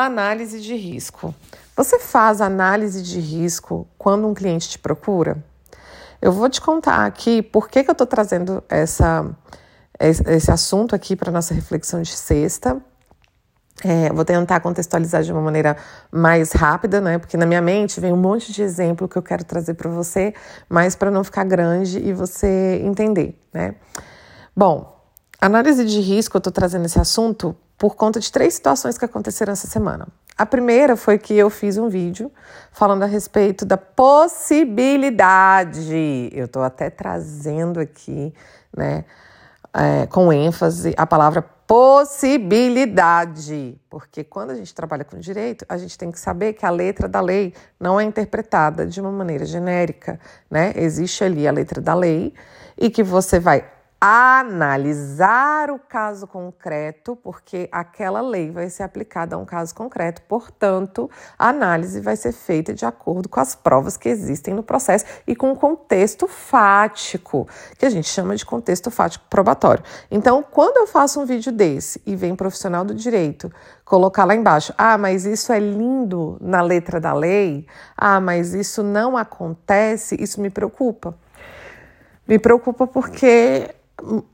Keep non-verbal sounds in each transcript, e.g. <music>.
Análise de risco. Você faz análise de risco quando um cliente te procura? Eu vou te contar aqui por que, que eu estou trazendo essa, esse assunto aqui para nossa reflexão de sexta. É, vou tentar contextualizar de uma maneira mais rápida, né? Porque na minha mente vem um monte de exemplo que eu quero trazer para você, mas para não ficar grande e você entender, né? Bom, análise de risco, eu estou trazendo esse assunto por conta de três situações que aconteceram essa semana. A primeira foi que eu fiz um vídeo falando a respeito da possibilidade. Eu estou até trazendo aqui, né, é, com ênfase, a palavra possibilidade, porque quando a gente trabalha com direito, a gente tem que saber que a letra da lei não é interpretada de uma maneira genérica, né? Existe ali a letra da lei e que você vai analisar o caso concreto, porque aquela lei vai ser aplicada a um caso concreto, portanto, a análise vai ser feita de acordo com as provas que existem no processo e com o contexto fático, que a gente chama de contexto fático probatório. Então, quando eu faço um vídeo desse e vem profissional do direito colocar lá embaixo, ah, mas isso é lindo na letra da lei, ah, mas isso não acontece, isso me preocupa. Me preocupa porque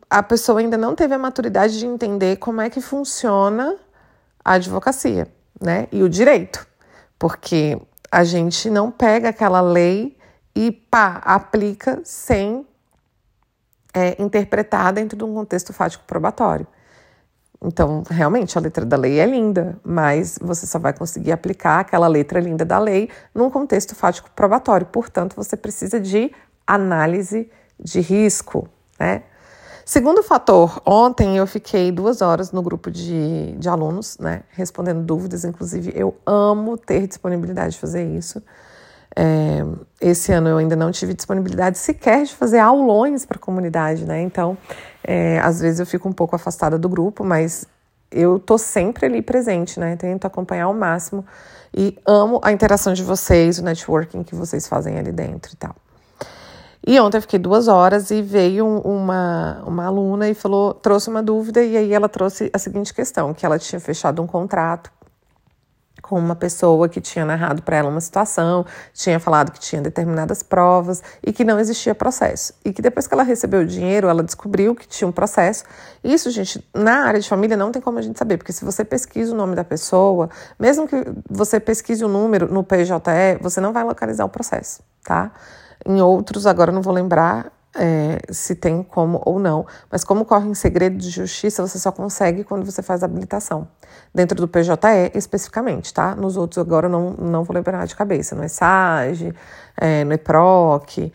a pessoa ainda não teve a maturidade de entender como é que funciona a advocacia, né? E o direito. Porque a gente não pega aquela lei e pá, aplica sem é, interpretar dentro de um contexto fático probatório. Então, realmente, a letra da lei é linda, mas você só vai conseguir aplicar aquela letra linda da lei num contexto fático probatório. Portanto, você precisa de análise de risco, né? Segundo fator, ontem eu fiquei duas horas no grupo de, de alunos, né, respondendo dúvidas. Inclusive, eu amo ter disponibilidade de fazer isso. É, esse ano eu ainda não tive disponibilidade sequer de fazer aulões para a comunidade, né? Então, é, às vezes eu fico um pouco afastada do grupo, mas eu tô sempre ali presente, né? Tento acompanhar ao máximo e amo a interação de vocês, o networking que vocês fazem ali dentro e tal. E ontem eu fiquei duas horas e veio uma, uma aluna e falou, trouxe uma dúvida, e aí ela trouxe a seguinte questão: que ela tinha fechado um contrato com uma pessoa que tinha narrado para ela uma situação, tinha falado que tinha determinadas provas e que não existia processo. E que depois que ela recebeu o dinheiro, ela descobriu que tinha um processo. Isso, gente, na área de família não tem como a gente saber, porque se você pesquisa o nome da pessoa, mesmo que você pesquise o número no PJE, você não vai localizar o processo, tá? Em outros, agora não vou lembrar é, se tem como ou não, mas como corre em segredo de justiça, você só consegue quando você faz a habilitação. Dentro do PJE, especificamente, tá? Nos outros, agora não, não vou lembrar de cabeça. No ESAGE, é, no EPROC,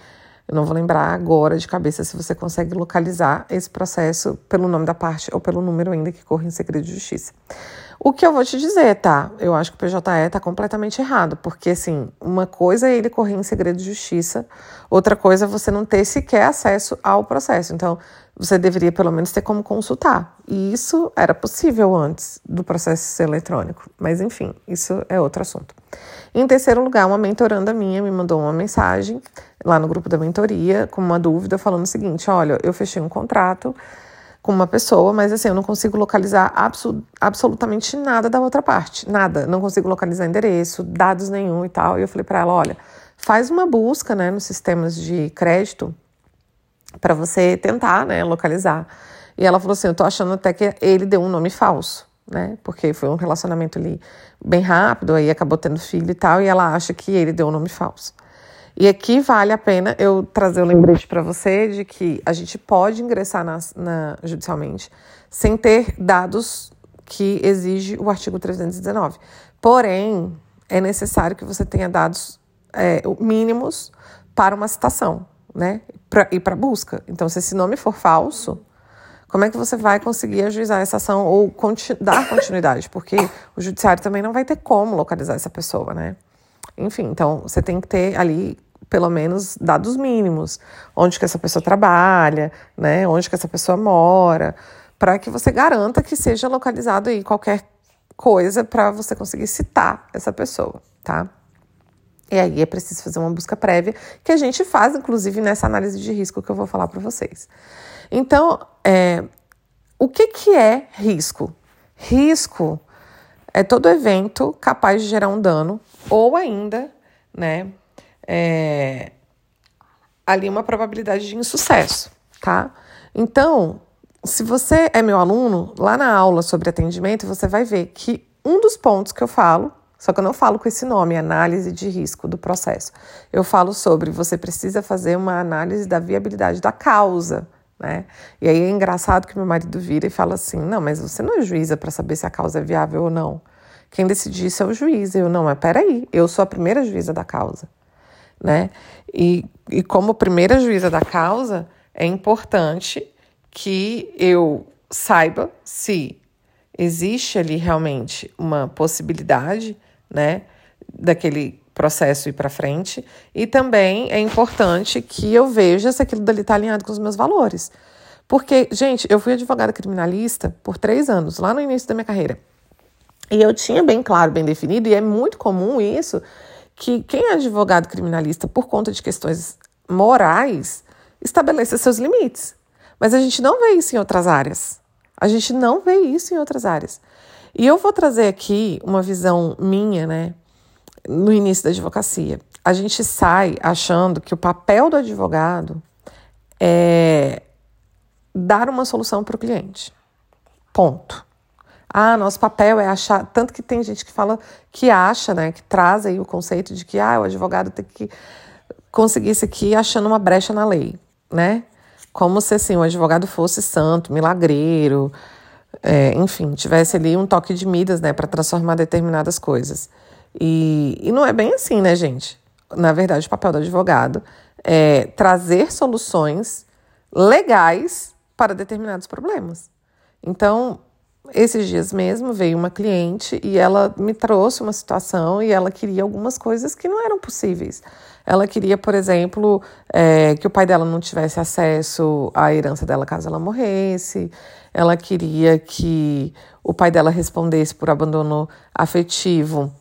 eu não vou lembrar agora de cabeça se você consegue localizar esse processo pelo nome da parte ou pelo número ainda que corre em segredo de justiça. O que eu vou te dizer, tá? Eu acho que o PJE tá completamente errado, porque assim, uma coisa é ele correr em segredo de justiça, outra coisa é você não ter sequer acesso ao processo. Então, você deveria pelo menos ter como consultar. E isso era possível antes do processo ser eletrônico. Mas enfim, isso é outro assunto. Em terceiro lugar, uma mentoranda minha me mandou uma mensagem lá no grupo da mentoria com uma dúvida falando o seguinte: olha, eu fechei um contrato com uma pessoa, mas assim, eu não consigo localizar abso absolutamente nada da outra parte, nada. Não consigo localizar endereço, dados nenhum e tal. E eu falei para ela, olha, faz uma busca, né, nos sistemas de crédito para você tentar, né, localizar. E ela falou assim, eu tô achando até que ele deu um nome falso, né? Porque foi um relacionamento ali bem rápido, aí acabou tendo filho e tal, e ela acha que ele deu um nome falso. E aqui vale a pena eu trazer o um lembrete para você de que a gente pode ingressar na, na, judicialmente sem ter dados que exige o artigo 319. Porém, é necessário que você tenha dados é, mínimos para uma citação, né? Pra, e para busca. Então, se esse nome for falso, como é que você vai conseguir ajuizar essa ação ou dar continuidade? Porque o judiciário também não vai ter como localizar essa pessoa, né? Enfim, então você tem que ter ali pelo menos dados mínimos, onde que essa pessoa trabalha, né, onde que essa pessoa mora, para que você garanta que seja localizado aí qualquer coisa para você conseguir citar essa pessoa, tá? E aí é preciso fazer uma busca prévia, que a gente faz, inclusive, nessa análise de risco que eu vou falar para vocês. Então, é, o que, que é risco? Risco é todo evento capaz de gerar um dano, ou ainda, né, é, ali uma probabilidade de insucesso, tá? Então, se você é meu aluno, lá na aula sobre atendimento, você vai ver que um dos pontos que eu falo, só que eu não falo com esse nome, análise de risco do processo. Eu falo sobre você precisa fazer uma análise da viabilidade da causa, né? E aí é engraçado que meu marido vira e fala assim: não, mas você não é juíza para saber se a causa é viável ou não. Quem decide isso é o juiz. Eu, não, mas peraí, eu sou a primeira juíza da causa, né? E, e como primeira juíza da causa, é importante que eu saiba se existe ali realmente uma possibilidade, né, daquele processo ir para frente, e também é importante que eu veja se aquilo dali está alinhado com os meus valores. Porque, gente, eu fui advogada criminalista por três anos, lá no início da minha carreira. E eu tinha bem claro, bem definido, e é muito comum isso, que quem é advogado criminalista por conta de questões morais estabeleça seus limites. Mas a gente não vê isso em outras áreas. A gente não vê isso em outras áreas. E eu vou trazer aqui uma visão minha, né, no início da advocacia. A gente sai achando que o papel do advogado é dar uma solução para o cliente. Ponto. Ah, nosso papel é achar. Tanto que tem gente que fala que acha, né, que traz aí o conceito de que ah, o advogado tem que conseguir isso aqui achando uma brecha na lei, né? Como se assim, o advogado fosse santo, milagreiro, é, enfim, tivesse ali um toque de Midas, né, para transformar determinadas coisas. E, e não é bem assim, né, gente? Na verdade, o papel do advogado é trazer soluções legais para determinados problemas. Então, esses dias mesmo veio uma cliente e ela me trouxe uma situação e ela queria algumas coisas que não eram possíveis. Ela queria, por exemplo, é, que o pai dela não tivesse acesso à herança dela caso ela morresse. Ela queria que o pai dela respondesse por abandono afetivo,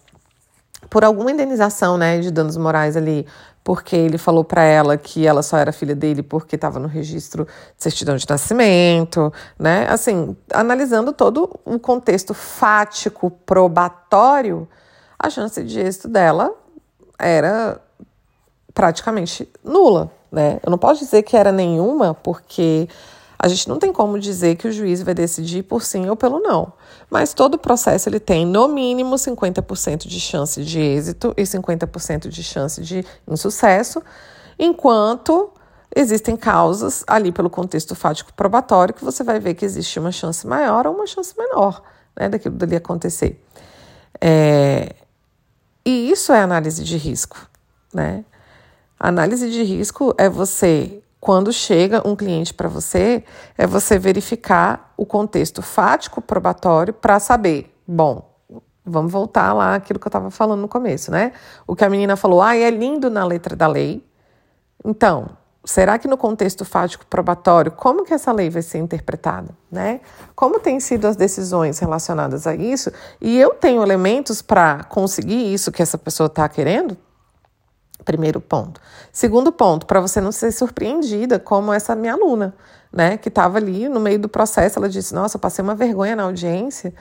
por alguma indenização, né, de danos morais ali, porque ele falou para ela que ela só era filha dele porque estava no registro de certidão de nascimento, né? Assim, analisando todo o contexto fático probatório, a chance de êxito dela era praticamente nula, né? Eu não posso dizer que era nenhuma, porque a gente não tem como dizer que o juiz vai decidir por sim ou pelo não. Mas todo o processo ele tem no mínimo 50% de chance de êxito e 50% de chance de insucesso, enquanto existem causas ali pelo contexto fático probatório que você vai ver que existe uma chance maior ou uma chance menor né, daquilo dali acontecer. É... E isso é análise de risco, né? Análise de risco é você, quando chega um cliente para você, é você verificar o contexto fático probatório para saber, bom, vamos voltar lá aquilo que eu estava falando no começo, né? O que a menina falou, ah, é lindo na letra da lei. Então, será que no contexto fático probatório, como que essa lei vai ser interpretada, né? Como têm sido as decisões relacionadas a isso? E eu tenho elementos para conseguir isso que essa pessoa está querendo? Primeiro ponto. Segundo ponto, para você não ser surpreendida, como essa minha aluna, né, que estava ali no meio do processo, ela disse: Nossa, passei uma vergonha na audiência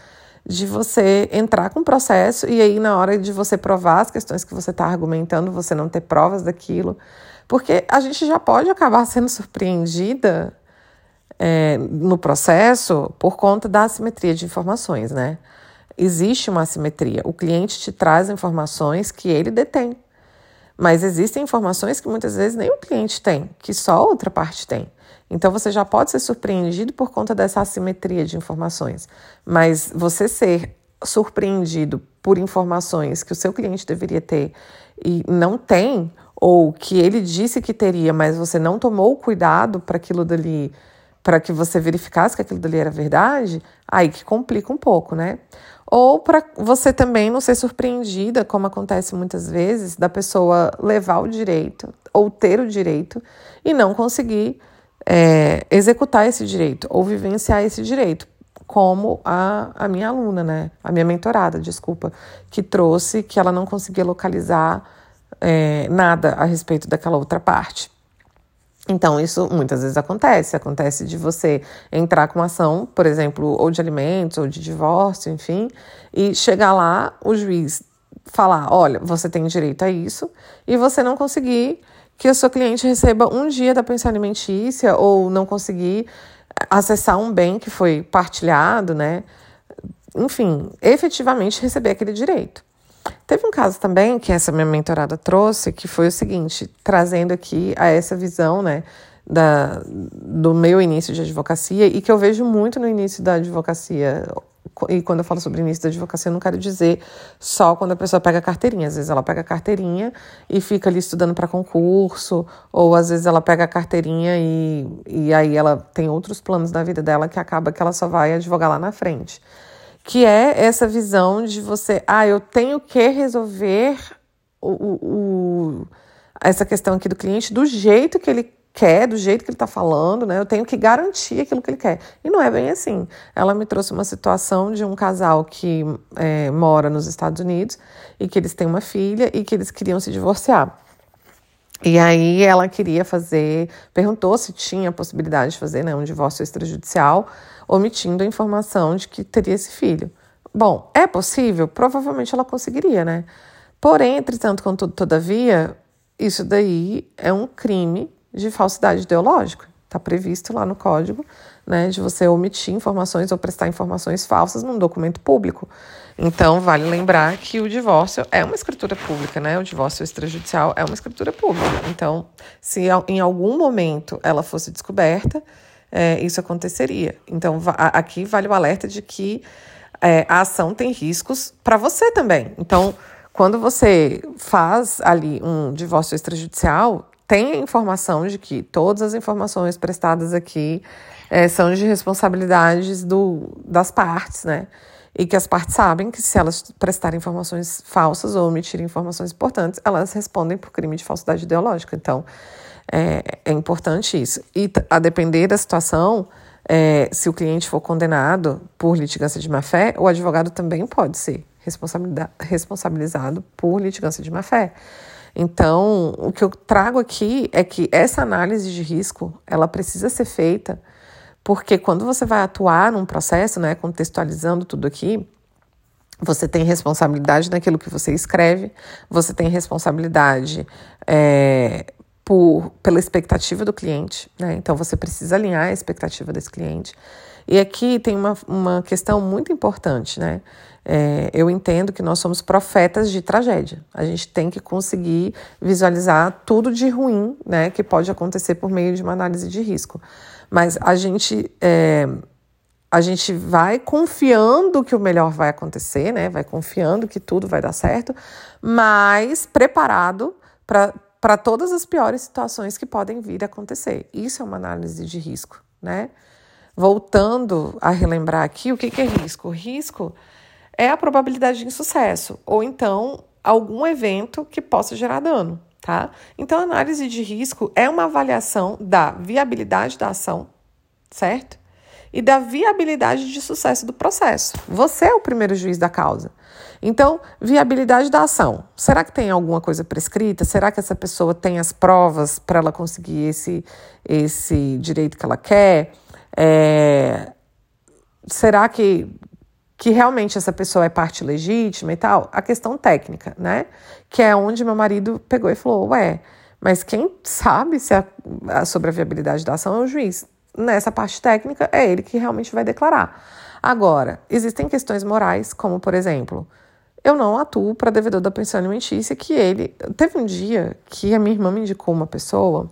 de você entrar com o processo e aí, na hora de você provar as questões que você está argumentando, você não ter provas daquilo. Porque a gente já pode acabar <laughs> sendo surpreendida é, no processo por conta da assimetria de informações, né? Existe uma assimetria. O cliente te traz informações que ele detém. Mas existem informações que muitas vezes nem o cliente tem, que só outra parte tem. Então você já pode ser surpreendido por conta dessa assimetria de informações. Mas você ser surpreendido por informações que o seu cliente deveria ter e não tem, ou que ele disse que teria, mas você não tomou cuidado para aquilo dali, para que você verificasse que aquilo dali era verdade, aí que complica um pouco, né? Ou para você também não ser surpreendida, como acontece muitas vezes, da pessoa levar o direito ou ter o direito e não conseguir é, executar esse direito ou vivenciar esse direito, como a, a minha aluna, né? A minha mentorada, desculpa, que trouxe que ela não conseguia localizar é, nada a respeito daquela outra parte. Então, isso muitas vezes acontece. Acontece de você entrar com uma ação, por exemplo, ou de alimentos, ou de divórcio, enfim, e chegar lá, o juiz falar: olha, você tem direito a isso, e você não conseguir que o seu cliente receba um dia da pensão alimentícia, ou não conseguir acessar um bem que foi partilhado, né? Enfim, efetivamente receber aquele direito. Teve um caso também que essa minha mentorada trouxe, que foi o seguinte, trazendo aqui a essa visão, né, da, do meu início de advocacia e que eu vejo muito no início da advocacia. E quando eu falo sobre início da advocacia, eu não quero dizer só quando a pessoa pega carteirinha. Às vezes ela pega carteirinha e fica ali estudando para concurso, ou às vezes ela pega a carteirinha e, e aí ela tem outros planos da vida dela que acaba que ela só vai advogar lá na frente que é essa visão de você, ah, eu tenho que resolver o, o, o, essa questão aqui do cliente do jeito que ele quer, do jeito que ele está falando, né? Eu tenho que garantir aquilo que ele quer. E não é bem assim. Ela me trouxe uma situação de um casal que é, mora nos Estados Unidos e que eles têm uma filha e que eles queriam se divorciar. E aí ela queria fazer, perguntou se tinha a possibilidade de fazer né, um divórcio extrajudicial omitindo a informação de que teria esse filho. Bom, é possível? Provavelmente ela conseguiria, né? Porém, entretanto, contudo, todavia, isso daí é um crime de falsidade ideológica. Está previsto lá no código, né, de você omitir informações ou prestar informações falsas num documento público. Então, vale lembrar que o divórcio é uma escritura pública, né? O divórcio extrajudicial é uma escritura pública. Então, se em algum momento ela fosse descoberta, é, isso aconteceria. Então, aqui vale o alerta de que é, a ação tem riscos para você também. Então, quando você faz ali um divórcio extrajudicial, tem a informação de que todas as informações prestadas aqui é, são de responsabilidades do, das partes, né? E que as partes sabem que se elas prestarem informações falsas ou omitirem informações importantes, elas respondem por crime de falsidade ideológica. Então, é, é importante isso. E a depender da situação, é, se o cliente for condenado por litigância de má-fé, o advogado também pode ser responsabilizado por litigância de má-fé. Então, o que eu trago aqui é que essa análise de risco, ela precisa ser feita, porque quando você vai atuar num processo, né, contextualizando tudo aqui, você tem responsabilidade naquilo que você escreve, você tem responsabilidade é, por, pela expectativa do cliente, né? Então você precisa alinhar a expectativa desse cliente. E aqui tem uma, uma questão muito importante, né? É, eu entendo que nós somos profetas de tragédia. A gente tem que conseguir visualizar tudo de ruim, né, que pode acontecer por meio de uma análise de risco. Mas a gente é, a gente vai confiando que o melhor vai acontecer, né? Vai confiando que tudo vai dar certo, mas preparado para todas as piores situações que podem vir a acontecer. Isso é uma análise de risco, né? Voltando a relembrar aqui, o que, que é risco? Risco é a probabilidade de insucesso, ou então algum evento que possa gerar dano, tá? Então, análise de risco é uma avaliação da viabilidade da ação, certo? E da viabilidade de sucesso do processo. Você é o primeiro juiz da causa. Então, viabilidade da ação. Será que tem alguma coisa prescrita? Será que essa pessoa tem as provas para ela conseguir esse, esse direito que ela quer? É, será que, que realmente essa pessoa é parte legítima e tal? A questão técnica, né? Que é onde meu marido pegou e falou: Ué, mas quem sabe se a, a, sobre a viabilidade da ação é o juiz. Nessa parte técnica, é ele que realmente vai declarar. Agora, existem questões morais, como por exemplo, eu não atuo para devedor da pensão alimentícia, que ele. Teve um dia que a minha irmã me indicou uma pessoa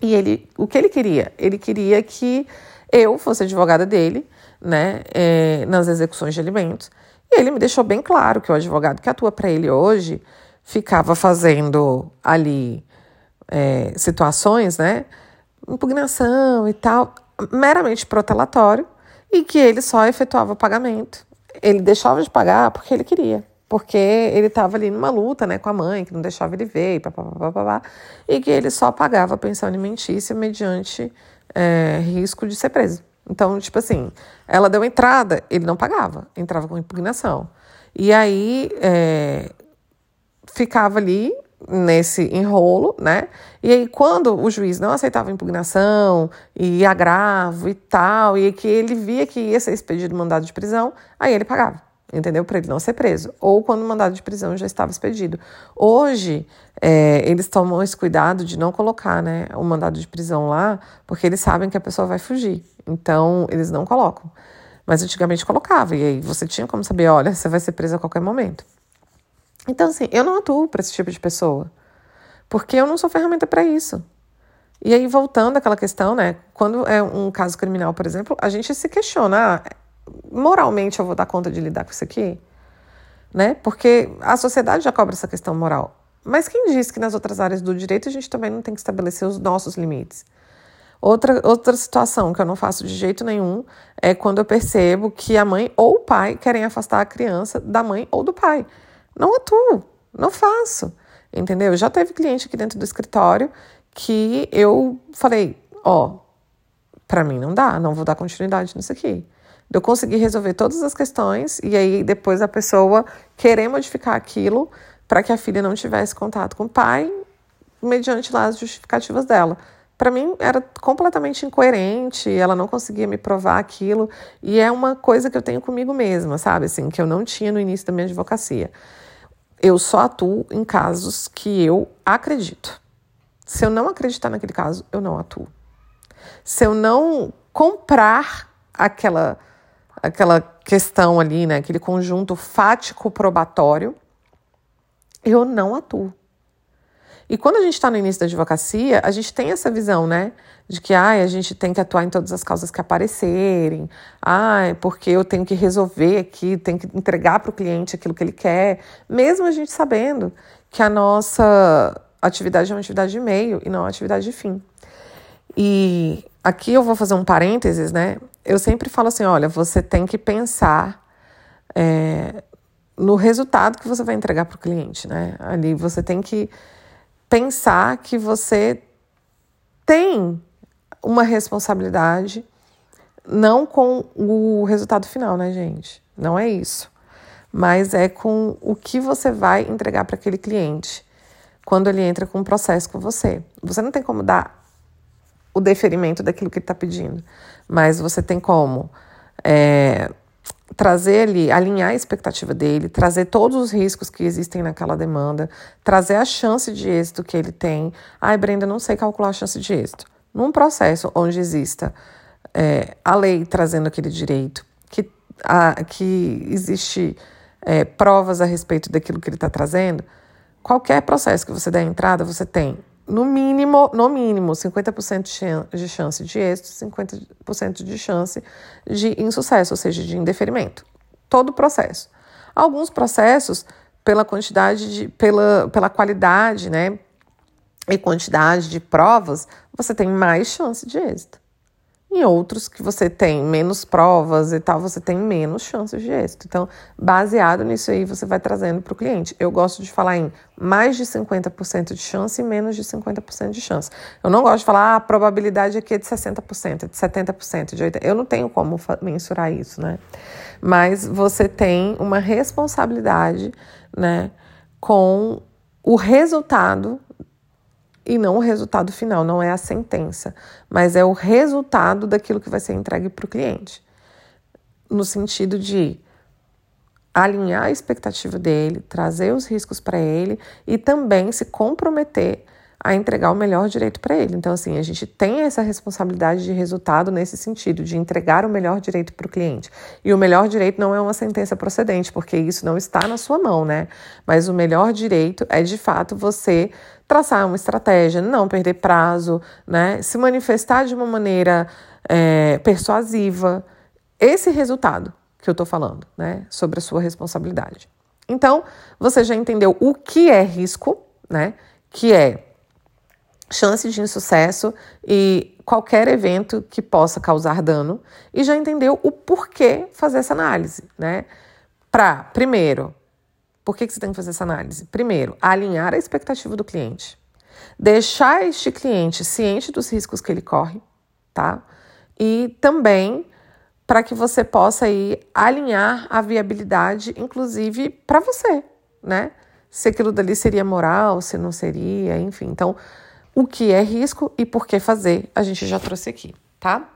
e ele. O que ele queria? Ele queria que eu fosse advogada dele, né, é, nas execuções de alimentos. E ele me deixou bem claro que o advogado que atua para ele hoje ficava fazendo ali é, situações, né, impugnação e tal, meramente protelatório, e que ele só efetuava pagamento ele deixava de pagar porque ele queria. Porque ele estava ali numa luta né, com a mãe, que não deixava ele ver, e, papapá, e que ele só pagava a pensão alimentícia mediante é, risco de ser preso. Então, tipo assim, ela deu entrada, ele não pagava, entrava com impugnação. E aí é, ficava ali nesse enrolo, né? E aí, quando o juiz não aceitava impugnação e agravo e tal, e que ele via que ia ser expedido mandado de prisão, aí ele pagava, entendeu? Para ele não ser preso. Ou quando o mandado de prisão já estava expedido. Hoje, é, eles tomam esse cuidado de não colocar né, o mandado de prisão lá, porque eles sabem que a pessoa vai fugir. Então, eles não colocam. Mas antigamente colocava, e aí você tinha como saber: olha, você vai ser preso a qualquer momento. Então, assim, eu não atuo para esse tipo de pessoa, porque eu não sou ferramenta para isso. E aí, voltando àquela questão, né? Quando é um caso criminal, por exemplo, a gente se questiona: ah, moralmente eu vou dar conta de lidar com isso aqui? Né? Porque a sociedade já cobra essa questão moral. Mas quem diz que nas outras áreas do direito a gente também não tem que estabelecer os nossos limites? Outra, outra situação que eu não faço de jeito nenhum é quando eu percebo que a mãe ou o pai querem afastar a criança da mãe ou do pai. Não atuo, não faço, entendeu? Já teve cliente aqui dentro do escritório que eu falei, ó, oh, para mim não dá, não vou dar continuidade nisso aqui. Eu consegui resolver todas as questões e aí depois a pessoa querer modificar aquilo para que a filha não tivesse contato com o pai, mediante lá as justificativas dela. Para mim era completamente incoerente, ela não conseguia me provar aquilo, e é uma coisa que eu tenho comigo mesma, sabe? Assim, que eu não tinha no início da minha advocacia. Eu só atuo em casos que eu acredito. Se eu não acreditar naquele caso, eu não atuo. Se eu não comprar aquela aquela questão ali, né, aquele conjunto fático probatório, eu não atuo. E quando a gente está no início da advocacia, a gente tem essa visão, né? De que ai, a gente tem que atuar em todas as causas que aparecerem, ai, porque eu tenho que resolver aqui, tenho que entregar para o cliente aquilo que ele quer, mesmo a gente sabendo que a nossa atividade é uma atividade de meio e não uma atividade de fim. E aqui eu vou fazer um parênteses, né? Eu sempre falo assim: olha, você tem que pensar é, no resultado que você vai entregar para o cliente, né? Ali você tem que pensar que você tem uma responsabilidade, não com o resultado final, né, gente? Não é isso. Mas é com o que você vai entregar para aquele cliente quando ele entra com um processo com você. Você não tem como dar o deferimento daquilo que ele está pedindo, mas você tem como é, trazer ali, alinhar a expectativa dele, trazer todos os riscos que existem naquela demanda, trazer a chance de êxito que ele tem. Ai, Brenda, não sei calcular a chance de êxito. Num processo onde exista é, a lei trazendo aquele direito, que, a, que existe é, provas a respeito daquilo que ele está trazendo, qualquer processo que você der entrada, você tem no mínimo, no mínimo, 50% de chance de êxito, 50% de chance de insucesso, ou seja, de indeferimento. Todo o processo. Alguns processos, pela quantidade de, pela, pela qualidade, né, e quantidade de provas, você tem mais chance de êxito. Em outros que você tem menos provas e tal, você tem menos chances de êxito. Então, baseado nisso aí, você vai trazendo para o cliente. Eu gosto de falar em mais de 50% de chance e menos de 50% de chance. Eu não gosto de falar ah, a probabilidade aqui é de 60%, de 70%, de 80%. Eu não tenho como mensurar isso, né? Mas você tem uma responsabilidade, né, com o resultado e não o resultado final, não é a sentença, mas é o resultado daquilo que vai ser entregue para o cliente. No sentido de alinhar a expectativa dele, trazer os riscos para ele e também se comprometer a entregar o melhor direito para ele. Então, assim, a gente tem essa responsabilidade de resultado nesse sentido, de entregar o melhor direito para o cliente. E o melhor direito não é uma sentença procedente, porque isso não está na sua mão, né? Mas o melhor direito é, de fato, você traçar uma estratégia, não perder prazo, né? Se manifestar de uma maneira é, persuasiva. Esse resultado que eu estou falando, né? Sobre a sua responsabilidade. Então, você já entendeu o que é risco, né? Que é chance de insucesso e qualquer evento que possa causar dano e já entendeu o porquê fazer essa análise, né? Para, primeiro, por que, que você tem que fazer essa análise? Primeiro, alinhar a expectativa do cliente, deixar este cliente ciente dos riscos que ele corre, tá? E também para que você possa aí alinhar a viabilidade, inclusive para você, né? se aquilo dali seria moral, se não seria, enfim. Então, o que é risco e por que fazer, a gente já trouxe aqui, tá?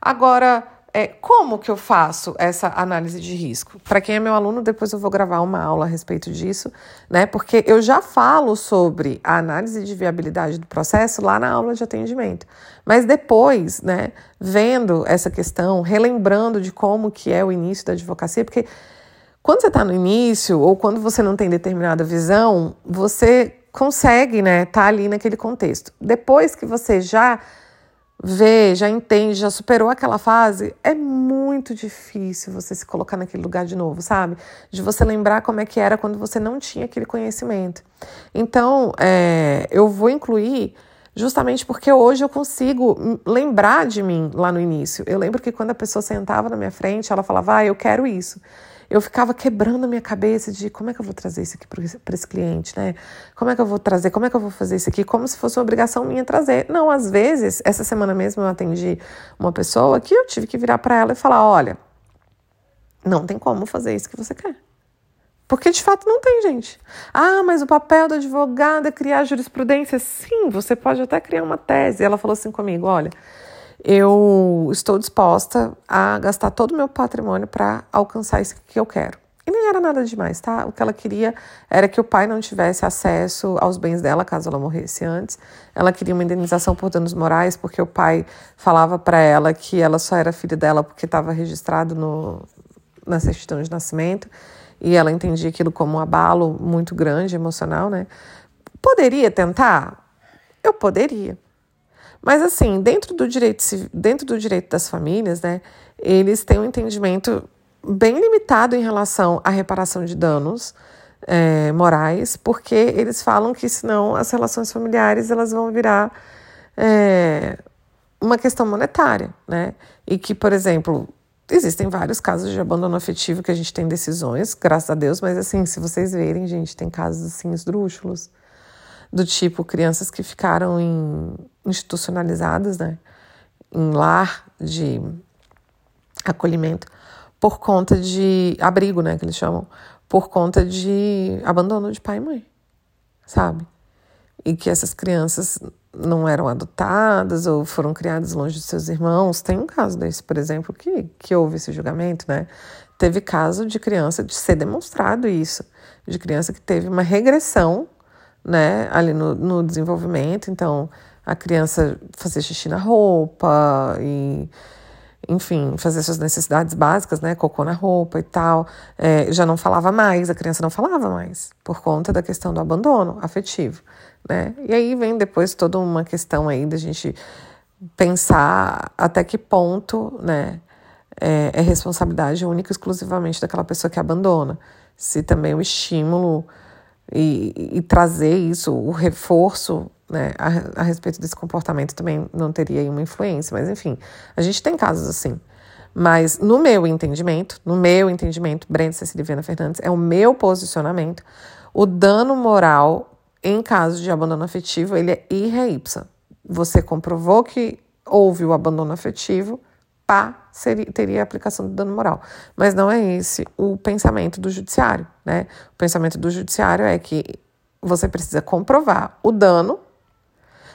Agora, é, como que eu faço essa análise de risco? Para quem é meu aluno, depois eu vou gravar uma aula a respeito disso, né? Porque eu já falo sobre a análise de viabilidade do processo lá na aula de atendimento. Mas depois, né, vendo essa questão, relembrando de como que é o início da advocacia, porque quando você está no início ou quando você não tem determinada visão, você consegue, né, tá ali naquele contexto. Depois que você já vê, já entende, já superou aquela fase, é muito difícil você se colocar naquele lugar de novo, sabe? De você lembrar como é que era quando você não tinha aquele conhecimento. Então, é, eu vou incluir justamente porque hoje eu consigo lembrar de mim lá no início. Eu lembro que quando a pessoa sentava na minha frente, ela falava, ah, eu quero isso eu ficava quebrando a minha cabeça de como é que eu vou trazer isso aqui para esse cliente, né? Como é que eu vou trazer, como é que eu vou fazer isso aqui, como se fosse uma obrigação minha trazer. Não, às vezes, essa semana mesmo eu atendi uma pessoa que eu tive que virar para ela e falar: olha, não tem como fazer isso que você quer. Porque de fato não tem, gente. Ah, mas o papel do advogado é criar jurisprudência. Sim, você pode até criar uma tese. Ela falou assim comigo: olha eu estou disposta a gastar todo o meu patrimônio para alcançar isso que eu quero. E nem era nada demais, tá? O que ela queria era que o pai não tivesse acesso aos bens dela caso ela morresse antes. Ela queria uma indenização por danos morais, porque o pai falava para ela que ela só era filha dela porque estava registrado no, na certidão de nascimento. E ela entendia aquilo como um abalo muito grande, emocional, né? Poderia tentar? Eu poderia. Mas assim, dentro do direito, dentro do direito das famílias, né, eles têm um entendimento bem limitado em relação à reparação de danos é, morais, porque eles falam que senão as relações familiares elas vão virar é, uma questão monetária, né? E que, por exemplo, existem vários casos de abandono afetivo que a gente tem decisões, graças a Deus, mas assim, se vocês verem, gente, tem casos assim esdrúxulos do tipo crianças que ficaram em, institucionalizadas, né, em lar de acolhimento, por conta de abrigo, né, que eles chamam, por conta de abandono de pai e mãe, sabe? E que essas crianças não eram adotadas ou foram criadas longe de seus irmãos. Tem um caso desse, por exemplo, que, que houve esse julgamento, né? Teve caso de criança, de ser demonstrado isso, de criança que teve uma regressão né, ali no, no desenvolvimento. Então, a criança fazer xixi na roupa e, enfim, fazer suas necessidades básicas, né, cocô na roupa e tal. É, já não falava mais, a criança não falava mais, por conta da questão do abandono afetivo, né. E aí vem depois toda uma questão aí da gente pensar até que ponto, né, é, é responsabilidade única e exclusivamente daquela pessoa que abandona. Se também o estímulo e, e trazer isso, o reforço né, a, a, respeito desse comportamento também não teria uma influência, mas enfim, a gente tem casos assim. Mas no meu entendimento, no meu entendimento, Brenda Ceciliana Fernandes, é o meu posicionamento, o dano moral em caso de abandono afetivo, ele é irre Você comprovou que houve o abandono afetivo, pá, seria, teria aplicação do dano moral. Mas não é esse o pensamento do judiciário, né? O pensamento do judiciário é que você precisa comprovar o dano,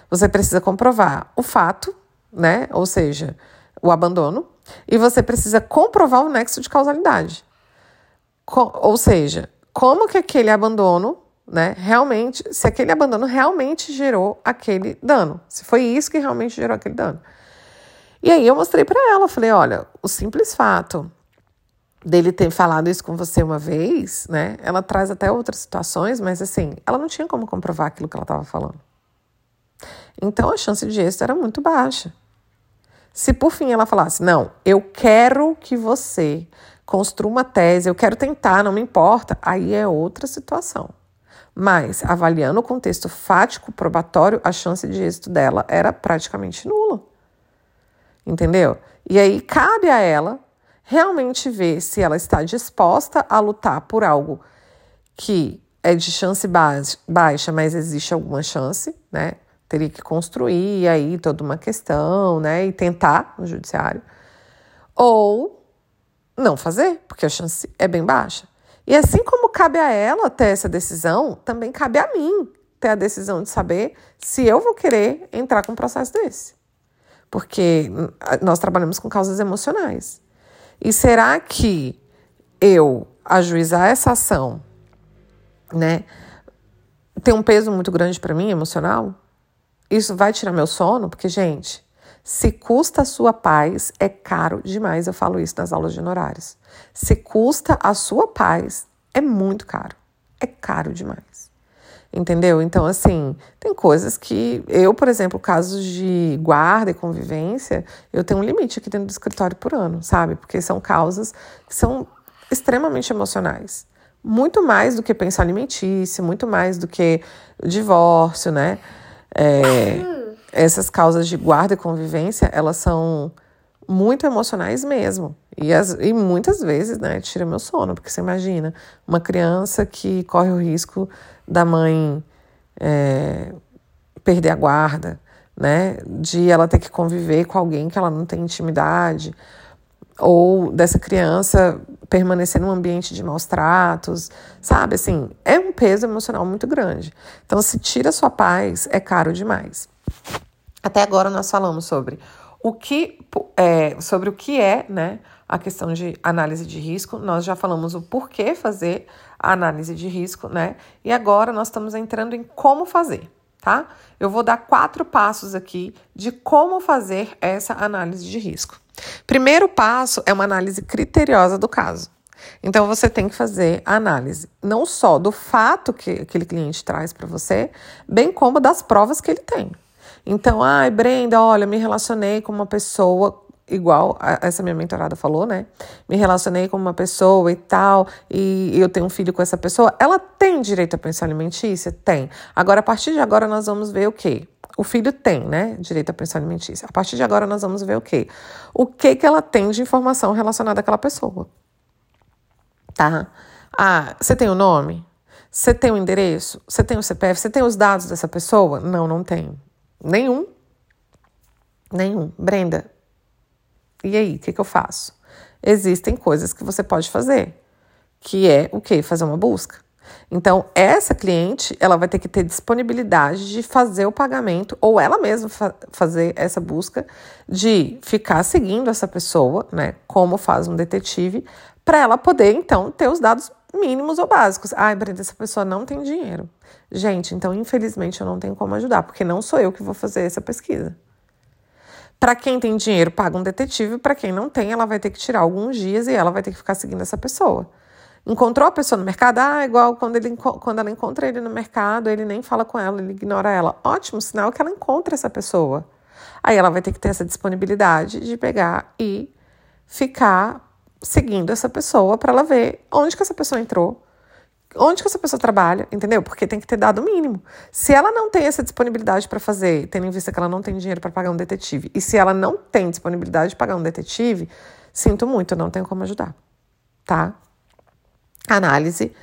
você precisa comprovar o fato, né? Ou seja, o abandono, e você precisa comprovar o nexo de causalidade. Co ou seja, como que aquele abandono, né, realmente, se aquele abandono realmente gerou aquele dano, se foi isso que realmente gerou aquele dano. E aí eu mostrei para ela, falei, olha, o simples fato dele ter falado isso com você uma vez, né? Ela traz até outras situações, mas assim, ela não tinha como comprovar aquilo que ela estava falando. Então a chance de êxito era muito baixa. Se por fim ela falasse, não, eu quero que você construa uma tese, eu quero tentar, não me importa, aí é outra situação. Mas, avaliando o contexto fático probatório, a chance de êxito dela era praticamente nula entendeu? E aí cabe a ela realmente ver se ela está disposta a lutar por algo que é de chance baixa, mas existe alguma chance, né? Teria que construir aí toda uma questão, né? E tentar no judiciário. Ou não fazer, porque a chance é bem baixa. E assim como cabe a ela ter essa decisão, também cabe a mim ter a decisão de saber se eu vou querer entrar com um processo desse. Porque nós trabalhamos com causas emocionais. E será que eu ajuizar essa ação, né, tem um peso muito grande para mim emocional? Isso vai tirar meu sono? Porque, gente, se custa a sua paz, é caro demais. Eu falo isso nas aulas de honorários. Se custa a sua paz, é muito caro. É caro demais. Entendeu? Então, assim, tem coisas que eu, por exemplo, casos de guarda e convivência, eu tenho um limite aqui dentro do escritório por ano, sabe? Porque são causas que são extremamente emocionais. Muito mais do que pensão alimentícia, muito mais do que divórcio, né? É, essas causas de guarda e convivência, elas são muito emocionais mesmo. E, as, e muitas vezes, né, tira meu sono, porque você imagina uma criança que corre o risco da mãe é, perder a guarda, né, de ela ter que conviver com alguém que ela não tem intimidade, ou dessa criança permanecer num ambiente de maus tratos, sabe? Assim, é um peso emocional muito grande. Então, se tira sua paz, é caro demais. Até agora nós falamos sobre o que é, sobre o que é, né, a questão de análise de risco. Nós já falamos o porquê fazer a análise de risco, né? E agora nós estamos entrando em como fazer, tá? Eu vou dar quatro passos aqui de como fazer essa análise de risco. Primeiro passo é uma análise criteriosa do caso. Então você tem que fazer a análise não só do fato que aquele cliente traz para você, bem como das provas que ele tem. Então, ai, Brenda, olha, me relacionei com uma pessoa igual essa minha mentorada falou, né? Me relacionei com uma pessoa e tal, e eu tenho um filho com essa pessoa. Ela tem direito à pensão alimentícia? Tem. Agora, a partir de agora, nós vamos ver o quê? O filho tem, né? Direito à pensão alimentícia. A partir de agora, nós vamos ver o quê? O que, que ela tem de informação relacionada àquela pessoa. Tá? Ah, você tem o nome? Você tem o endereço? Você tem o CPF? Você tem os dados dessa pessoa? Não, não tem. Nenhum. Nenhum. Brenda, e aí, o que, que eu faço? Existem coisas que você pode fazer, que é o quê? Fazer uma busca. Então, essa cliente, ela vai ter que ter disponibilidade de fazer o pagamento ou ela mesma fa fazer essa busca de ficar seguindo essa pessoa, né, como faz um detetive, para ela poder então ter os dados mínimos ou básicos. Ai, Brenda, essa pessoa não tem dinheiro. Gente, então infelizmente eu não tenho como ajudar, porque não sou eu que vou fazer essa pesquisa. Para quem tem dinheiro, paga um detetive, para quem não tem, ela vai ter que tirar alguns dias e ela vai ter que ficar seguindo essa pessoa. Encontrou a pessoa no mercado? Ah, igual quando, ele, quando ela encontra ele no mercado, ele nem fala com ela, ele ignora ela. Ótimo, sinal que ela encontra essa pessoa. Aí ela vai ter que ter essa disponibilidade de pegar e ficar seguindo essa pessoa para ela ver onde que essa pessoa entrou, onde que essa pessoa trabalha, entendeu? Porque tem que ter dado o mínimo. Se ela não tem essa disponibilidade para fazer, tendo em vista que ela não tem dinheiro para pagar um detetive, e se ela não tem disponibilidade de pagar um detetive, sinto muito, não tenho como ajudar, tá? Análise,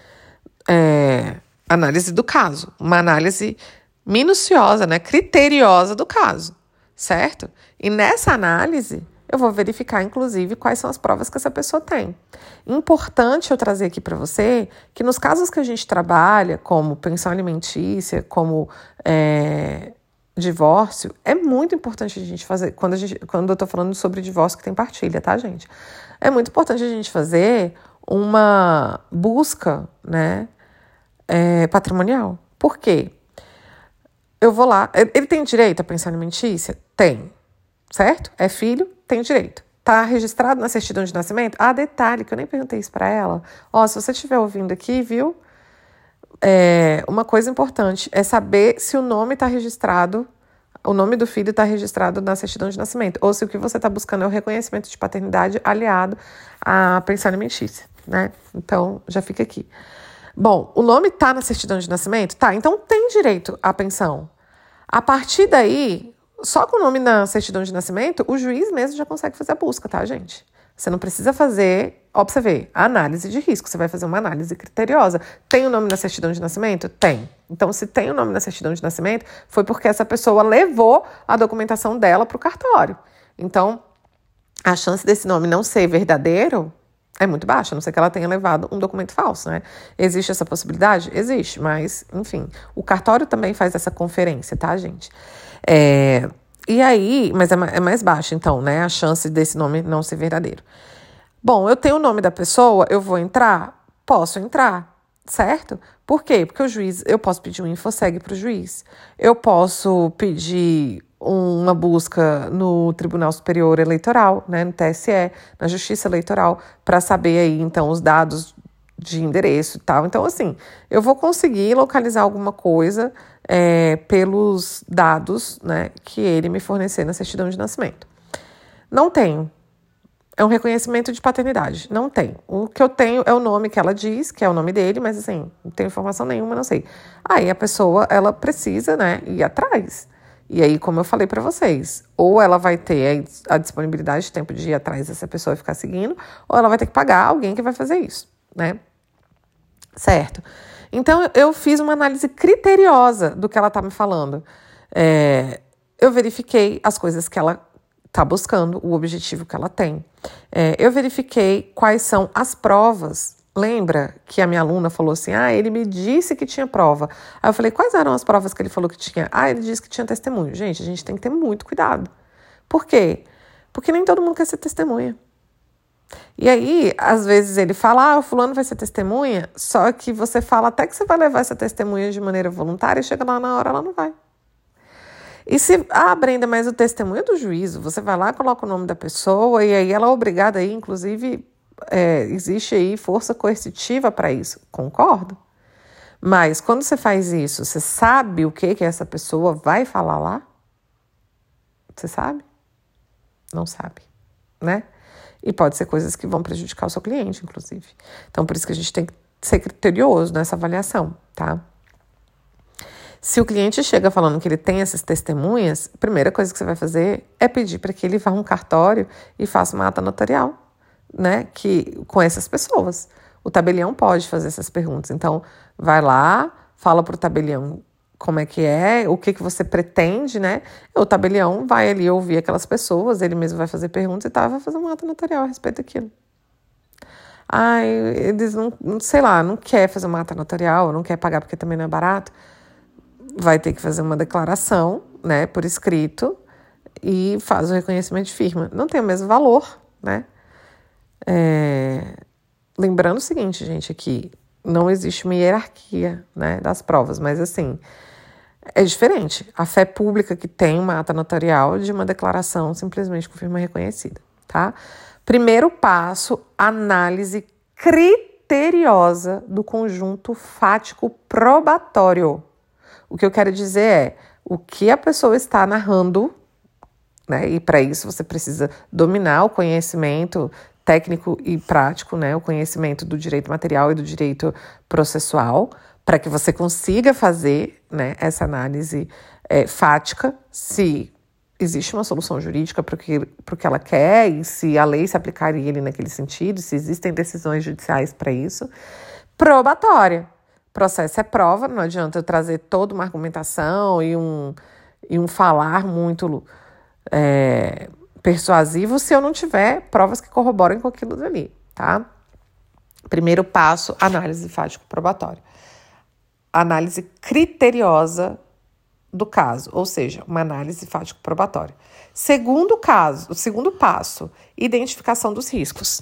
é, análise do caso, uma análise minuciosa, né, criteriosa do caso, certo? E nessa análise eu vou verificar, inclusive, quais são as provas que essa pessoa tem. Importante eu trazer aqui para você que nos casos que a gente trabalha, como pensão alimentícia, como é, divórcio, é muito importante a gente fazer, quando, a gente, quando eu estou falando sobre divórcio que tem partilha, tá, gente? É muito importante a gente fazer uma busca, né, é, patrimonial. Por quê? Eu vou lá, ele tem direito a pensão alimentícia? Tem certo? É filho, tem direito. Tá registrado na certidão de nascimento? Ah, detalhe, que eu nem perguntei isso para ela. Ó, se você estiver ouvindo aqui, viu? É, uma coisa importante é saber se o nome está registrado, o nome do filho está registrado na certidão de nascimento, ou se o que você está buscando é o reconhecimento de paternidade aliado à pensão alimentícia, né? Então, já fica aqui. Bom, o nome está na certidão de nascimento? Tá, então tem direito à pensão. A partir daí, só com o nome na certidão de nascimento, o juiz mesmo já consegue fazer a busca, tá, gente? Você não precisa fazer, ó, pra você ver, análise de risco. Você vai fazer uma análise criteriosa. Tem o nome na certidão de nascimento? Tem. Então, se tem o nome na certidão de nascimento, foi porque essa pessoa levou a documentação dela para o cartório. Então, a chance desse nome não ser verdadeiro É muito baixa, a não ser que ela tenha levado um documento falso, né? Existe essa possibilidade? Existe, mas, enfim. O cartório também faz essa conferência, tá, gente? É, e aí, mas é, é mais baixa, então, né? A chance desse nome não ser verdadeiro. Bom, eu tenho o nome da pessoa, eu vou entrar? Posso entrar, certo? Por quê? Porque o juiz, eu posso pedir um infoseg para o juiz, eu posso pedir uma busca no Tribunal Superior Eleitoral, né, no TSE, na Justiça Eleitoral, para saber aí então os dados de endereço e tal. Então, assim, eu vou conseguir localizar alguma coisa é, pelos dados né, que ele me fornecer na certidão de nascimento. Não tenho. É um reconhecimento de paternidade. Não tem. O que eu tenho é o nome que ela diz, que é o nome dele, mas assim, não tenho informação nenhuma, não sei. Aí a pessoa, ela precisa, né, ir atrás. E aí, como eu falei para vocês, ou ela vai ter a disponibilidade de tempo de ir atrás dessa pessoa e ficar seguindo, ou ela vai ter que pagar alguém que vai fazer isso, né? Certo. Então, eu fiz uma análise criteriosa do que ela está me falando. É, eu verifiquei as coisas que ela está buscando, o objetivo que ela tem. É, eu verifiquei quais são as provas Lembra que a minha aluna falou assim: ah, ele me disse que tinha prova. Aí eu falei: quais eram as provas que ele falou que tinha? Ah, ele disse que tinha testemunho. Gente, a gente tem que ter muito cuidado. Por quê? Porque nem todo mundo quer ser testemunha. E aí, às vezes ele fala: ah, o fulano vai ser testemunha, só que você fala até que você vai levar essa testemunha de maneira voluntária e chega lá na hora ela não vai. E se, ah, Brenda, mas o testemunho do juízo, você vai lá, coloca o nome da pessoa e aí ela é obrigada aí, inclusive, é, existe aí força coercitiva para isso, concordo. Mas quando você faz isso, você sabe o que que essa pessoa vai falar lá? Você sabe? Não sabe, né? E pode ser coisas que vão prejudicar o seu cliente, inclusive. Então, por isso que a gente tem que ser criterioso nessa avaliação, tá? Se o cliente chega falando que ele tem essas testemunhas, a primeira coisa que você vai fazer é pedir para que ele vá a um cartório e faça uma ata notarial né, que com essas pessoas. O tabelião pode fazer essas perguntas. Então, vai lá, fala para o tabelião como é que é, o que, que você pretende, né? O tabelião vai ali ouvir aquelas pessoas, ele mesmo vai fazer perguntas e tal, vai fazer um ato notarial a respeito daquilo. Ai, eles não, não sei lá, não quer fazer uma ata notarial, não quer pagar porque também não é barato, vai ter que fazer uma declaração, né, por escrito e faz o reconhecimento de firma. Não tem o mesmo valor, né? É... Lembrando o seguinte, gente, aqui não existe uma hierarquia né, das provas, mas assim, é diferente. A fé pública que tem uma ata notarial de uma declaração simplesmente com firma reconhecida, tá? Primeiro passo, análise criteriosa do conjunto fático probatório. O que eu quero dizer é o que a pessoa está narrando, né? E para isso você precisa dominar o conhecimento técnico e prático, né, o conhecimento do direito material e do direito processual, para que você consiga fazer né, essa análise é, fática, se existe uma solução jurídica para o que, que ela quer e se a lei se aplicaria ali naquele sentido, se existem decisões judiciais para isso. Probatória. Processo é prova, não adianta eu trazer toda uma argumentação e um, e um falar muito. É, persuasivo se eu não tiver provas que corroborem com aquilo dali, tá? Primeiro passo, análise fático-probatória. Análise criteriosa do caso, ou seja, uma análise fático-probatória. Segundo caso, o segundo passo, identificação dos riscos.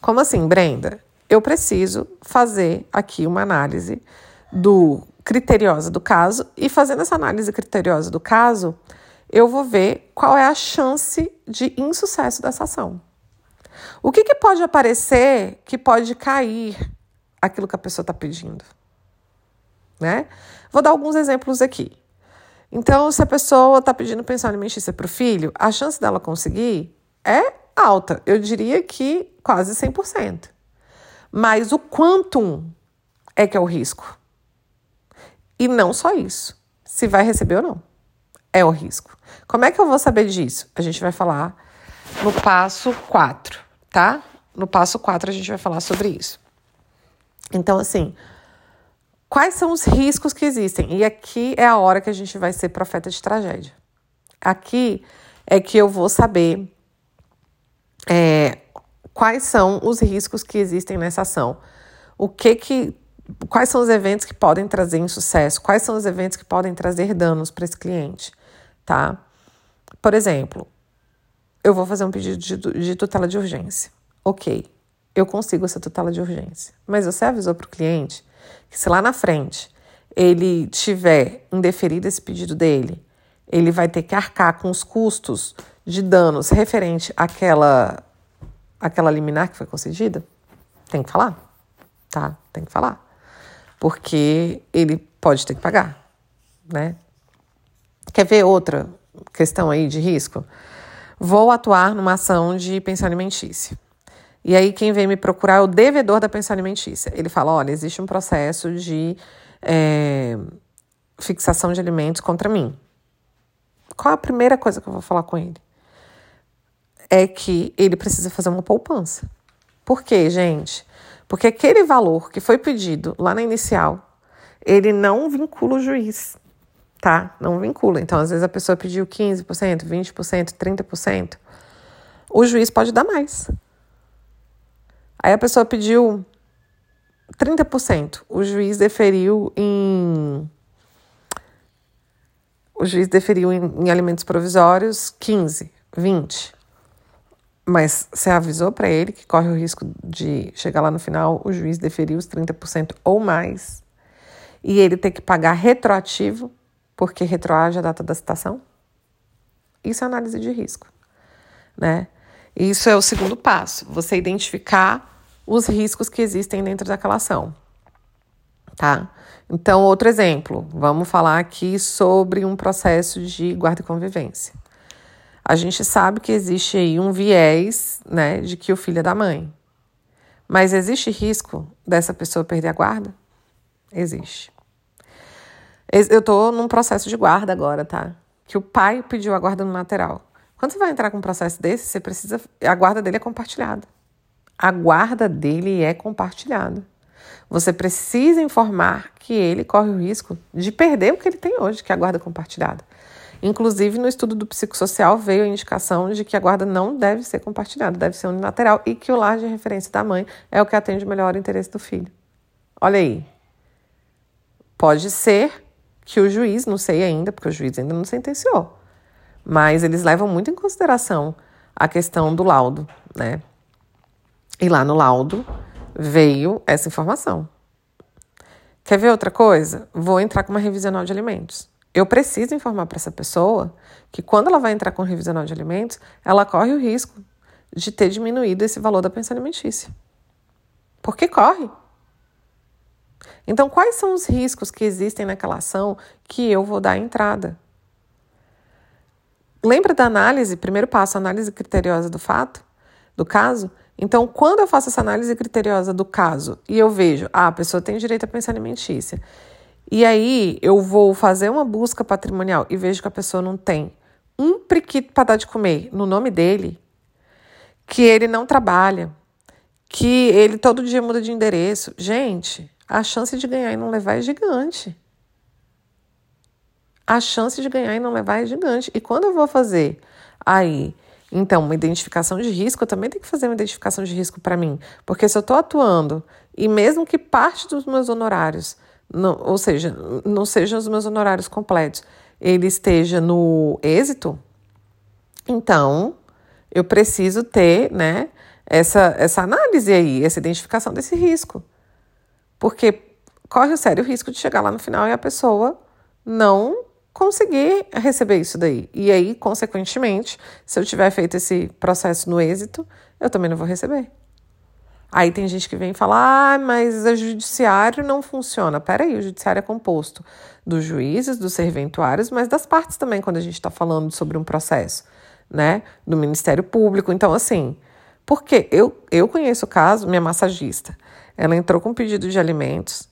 Como assim, Brenda? Eu preciso fazer aqui uma análise do criteriosa do caso e fazendo essa análise criteriosa do caso, eu vou ver qual é a chance de insucesso dessa ação. O que, que pode aparecer que pode cair aquilo que a pessoa está pedindo? Né? Vou dar alguns exemplos aqui. Então, se a pessoa está pedindo pensão alimentícia para o filho, a chance dela conseguir é alta. Eu diria que quase 100%. Mas o quantum é que é o risco. E não só isso, se vai receber ou não é o risco. Como é que eu vou saber disso? A gente vai falar no passo 4, tá? No passo 4 a gente vai falar sobre isso. Então, assim, quais são os riscos que existem? E aqui é a hora que a gente vai ser profeta de tragédia. Aqui é que eu vou saber é, quais são os riscos que existem nessa ação. O que que quais são os eventos que podem trazer insucesso? Quais são os eventos que podem trazer danos para esse cliente, tá? Por exemplo, eu vou fazer um pedido de, de tutela de urgência. OK. Eu consigo essa tutela de urgência. Mas você avisou para o cliente que se lá na frente ele tiver indeferido esse pedido dele, ele vai ter que arcar com os custos de danos referente àquela, àquela liminar que foi concedida? Tem que falar, tá? Tem que falar. Porque ele pode ter que pagar, né? Quer ver outra questão aí de risco? Vou atuar numa ação de pensão alimentícia. E aí quem vem me procurar é o devedor da pensão alimentícia. Ele fala, olha, existe um processo de é, fixação de alimentos contra mim. Qual a primeira coisa que eu vou falar com ele? É que ele precisa fazer uma poupança. Por quê, gente? Porque aquele valor que foi pedido lá na inicial, ele não vincula o juiz, tá? Não vincula. Então, às vezes a pessoa pediu 15%, 20%, 30%. O juiz pode dar mais. Aí a pessoa pediu 30%. O juiz deferiu em. O juiz deferiu em, em alimentos provisórios 15, 20. Mas você avisou para ele que corre o risco de chegar lá no final, o juiz deferiu os 30% ou mais, e ele ter que pagar retroativo, porque retroage a data da citação? Isso é análise de risco, né? Isso é o segundo passo, você identificar os riscos que existem dentro daquela ação. Tá? Então, outro exemplo, vamos falar aqui sobre um processo de guarda e convivência. A gente sabe que existe aí um viés, né, de que o filho é da mãe. Mas existe risco dessa pessoa perder a guarda? Existe. Eu estou num processo de guarda agora, tá? Que o pai pediu a guarda no lateral. Quando você vai entrar com um processo desse, você precisa. A guarda dele é compartilhada a guarda dele é compartilhada. Você precisa informar que ele corre o risco de perder o que ele tem hoje, que é a guarda compartilhada. Inclusive, no estudo do psicossocial veio a indicação de que a guarda não deve ser compartilhada, deve ser unilateral e que o lar de referência da mãe é o que atende melhor o interesse do filho. Olha aí. Pode ser que o juiz, não sei ainda, porque o juiz ainda não sentenciou, mas eles levam muito em consideração a questão do laudo, né? E lá no laudo veio essa informação. Quer ver outra coisa? Vou entrar com uma revisional de alimentos. Eu preciso informar para essa pessoa que quando ela vai entrar com revisional de alimentos, ela corre o risco de ter diminuído esse valor da pensão alimentícia. Porque corre. Então, quais são os riscos que existem naquela ação que eu vou dar entrada? Lembra da análise, primeiro passo, análise criteriosa do fato, do caso? Então, quando eu faço essa análise criteriosa do caso e eu vejo, ah, a pessoa tem direito a pensão alimentícia, e aí eu vou fazer uma busca patrimonial e vejo que a pessoa não tem um priquito para dar de comer no nome dele, que ele não trabalha, que ele todo dia muda de endereço, gente, a chance de ganhar e não levar é gigante. A chance de ganhar e não levar é gigante. E quando eu vou fazer aí então, uma identificação de risco, eu também tenho que fazer uma identificação de risco para mim. Porque se eu estou atuando e mesmo que parte dos meus honorários, não, ou seja, não sejam os meus honorários completos, ele esteja no êxito, então eu preciso ter né, essa, essa análise aí, essa identificação desse risco. Porque corre o sério risco de chegar lá no final e a pessoa não conseguir receber isso daí. E aí, consequentemente, se eu tiver feito esse processo no êxito, eu também não vou receber. Aí tem gente que vem falar, ah, mas o judiciário não funciona. Peraí, o judiciário é composto dos juízes, dos serventuários, mas das partes também, quando a gente está falando sobre um processo, né? Do Ministério Público. Então, assim, porque eu, eu conheço o caso, minha massagista, ela entrou com um pedido de alimentos,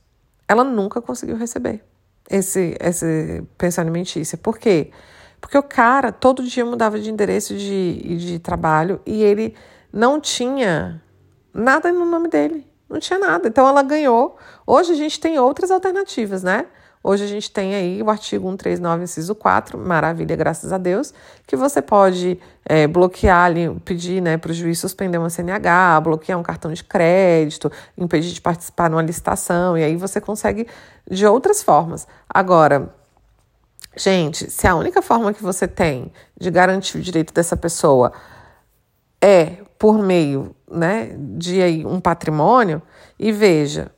ela nunca conseguiu receber esse, esse pensão alimentícia. Por quê? Porque o cara todo dia mudava de endereço de, de trabalho e ele não tinha nada no nome dele. Não tinha nada. Então ela ganhou. Hoje a gente tem outras alternativas, né? Hoje a gente tem aí o artigo 139, inciso 4, maravilha, graças a Deus, que você pode é, bloquear ali, pedir né, para o juiz suspender uma CNH, bloquear um cartão de crédito, impedir de participar numa licitação, e aí você consegue de outras formas. Agora, gente, se a única forma que você tem de garantir o direito dessa pessoa é por meio né, de aí, um patrimônio, e veja,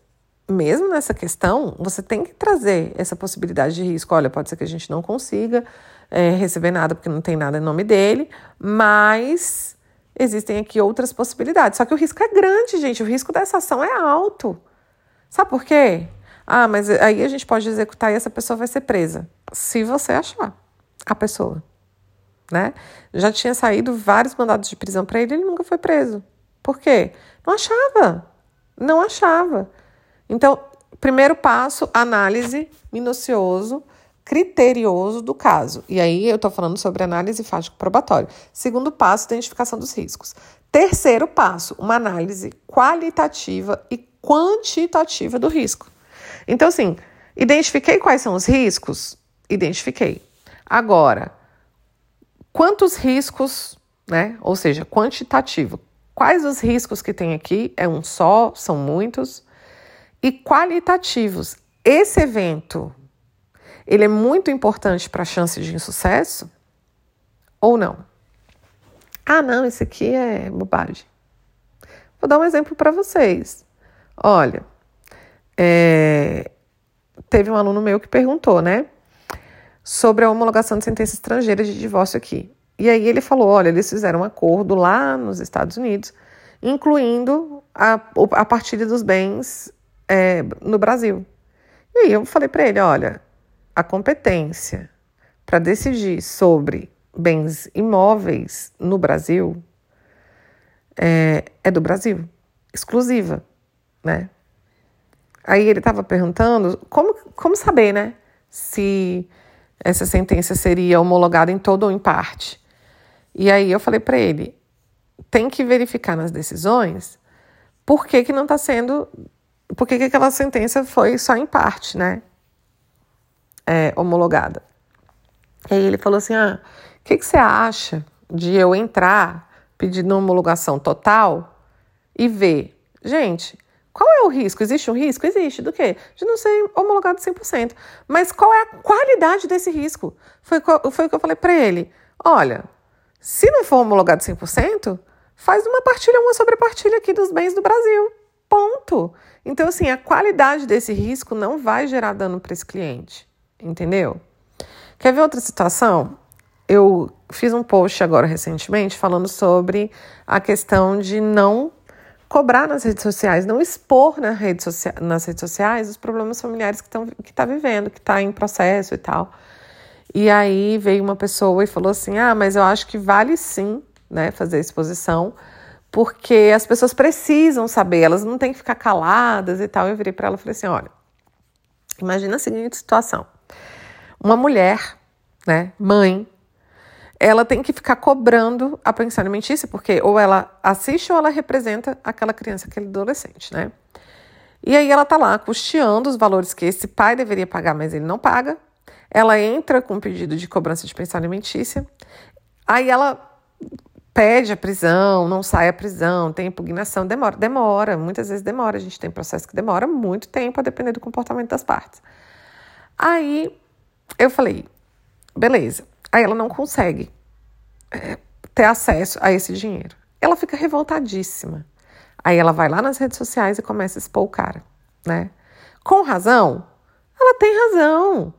mesmo nessa questão, você tem que trazer essa possibilidade de risco. Olha, pode ser que a gente não consiga é, receber nada porque não tem nada em nome dele, mas existem aqui outras possibilidades. Só que o risco é grande, gente. O risco dessa ação é alto. Sabe por quê? Ah, mas aí a gente pode executar e essa pessoa vai ser presa. Se você achar a pessoa. Né? Já tinha saído vários mandados de prisão para ele, ele nunca foi preso. Por quê? Não achava. Não achava. Então, primeiro passo, análise minucioso, criterioso do caso. E aí eu estou falando sobre análise fático-probatório. Segundo passo, identificação dos riscos. Terceiro passo, uma análise qualitativa e quantitativa do risco. Então, assim, identifiquei quais são os riscos? Identifiquei. Agora, quantos riscos, né? Ou seja, quantitativo. Quais os riscos que tem aqui? É um só? São muitos? E qualitativos. Esse evento, ele é muito importante para a chance de insucesso ou não? Ah, não, isso aqui é bobagem. Vou dar um exemplo para vocês. Olha, é, teve um aluno meu que perguntou, né, sobre a homologação de sentença estrangeira de divórcio aqui. E aí ele falou, olha, eles fizeram um acordo lá nos Estados Unidos, incluindo a, a partilha dos bens é, no Brasil. E aí eu falei para ele: olha, a competência para decidir sobre bens imóveis no Brasil é, é do Brasil, exclusiva, né? Aí ele estava perguntando como, como saber, né, se essa sentença seria homologada em todo ou em parte. E aí eu falei para ele, tem que verificar nas decisões por que, que não está sendo por que, que aquela sentença foi só em parte, né? É, homologada. E aí ele falou assim: ah, o que, que você acha de eu entrar pedindo homologação total e ver? Gente, qual é o risco? Existe um risco? Existe. Do quê? De não ser homologado 100%. Mas qual é a qualidade desse risco? Foi, foi o que eu falei para ele. Olha, se não for homologado 100%, faz uma partilha, uma sobrepartilha aqui dos bens do Brasil. Ponto. Então, assim, a qualidade desse risco não vai gerar dano para esse cliente, entendeu? Quer ver outra situação? Eu fiz um post agora recentemente falando sobre a questão de não cobrar nas redes sociais, não expor na rede nas redes sociais os problemas familiares que estão que tá vivendo, que está em processo e tal. E aí veio uma pessoa e falou assim: "Ah, mas eu acho que vale sim, né, fazer exposição, porque as pessoas precisam saber, elas não têm que ficar caladas e tal. Eu virei para ela e falei assim: olha, imagina a seguinte situação: uma mulher, né, mãe, ela tem que ficar cobrando a pensão alimentícia, porque ou ela assiste ou ela representa aquela criança, aquele adolescente, né? E aí ela tá lá custeando os valores que esse pai deveria pagar, mas ele não paga. Ela entra com um pedido de cobrança de pensão alimentícia. Aí ela pede a prisão, não sai a prisão, tem impugnação, demora, demora, muitas vezes demora, a gente tem processo que demora muito tempo a depender do comportamento das partes. Aí eu falei, beleza. Aí ela não consegue é, ter acesso a esse dinheiro. Ela fica revoltadíssima. Aí ela vai lá nas redes sociais e começa a expor o cara, né? Com razão? Ela tem razão.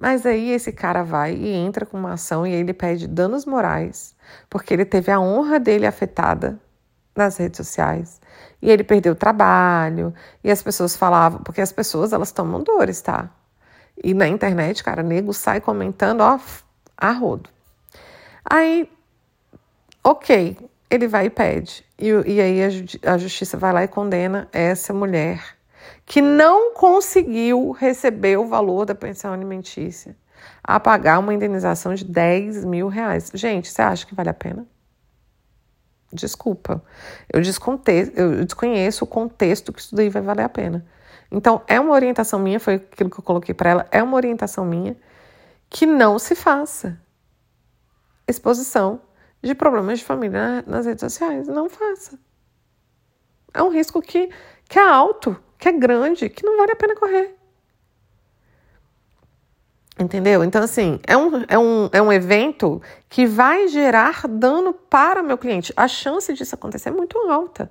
Mas aí esse cara vai e entra com uma ação e ele pede danos morais, porque ele teve a honra dele afetada nas redes sociais. E ele perdeu o trabalho, e as pessoas falavam, porque as pessoas elas tomam dores, tá? E na internet, cara, nego sai comentando, ó, a rodo. Aí, ok, ele vai e pede. E, e aí a, a justiça vai lá e condena essa mulher que não conseguiu receber o valor da pensão alimentícia a pagar uma indenização de 10 mil reais. Gente, você acha que vale a pena? Desculpa. Eu, desconte, eu desconheço o contexto que isso daí vai valer a pena. Então, é uma orientação minha, foi aquilo que eu coloquei para ela, é uma orientação minha que não se faça exposição de problemas de família nas redes sociais. Não faça. É um risco que, que é alto, que é grande, que não vale a pena correr. Entendeu? Então, assim, é um, é, um, é um evento que vai gerar dano para o meu cliente. A chance disso acontecer é muito alta.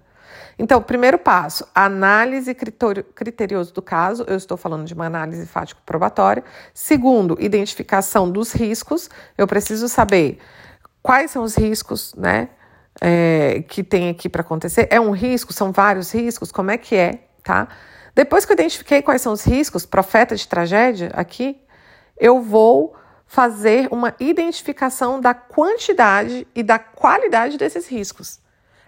Então, primeiro passo, análise criterioso do caso. Eu estou falando de uma análise fático-probatória. Segundo, identificação dos riscos. Eu preciso saber quais são os riscos, né? É, que tem aqui para acontecer. É um risco? São vários riscos? Como é que é, tá? Depois que eu identifiquei quais são os riscos, profeta de tragédia aqui, eu vou fazer uma identificação da quantidade e da qualidade desses riscos.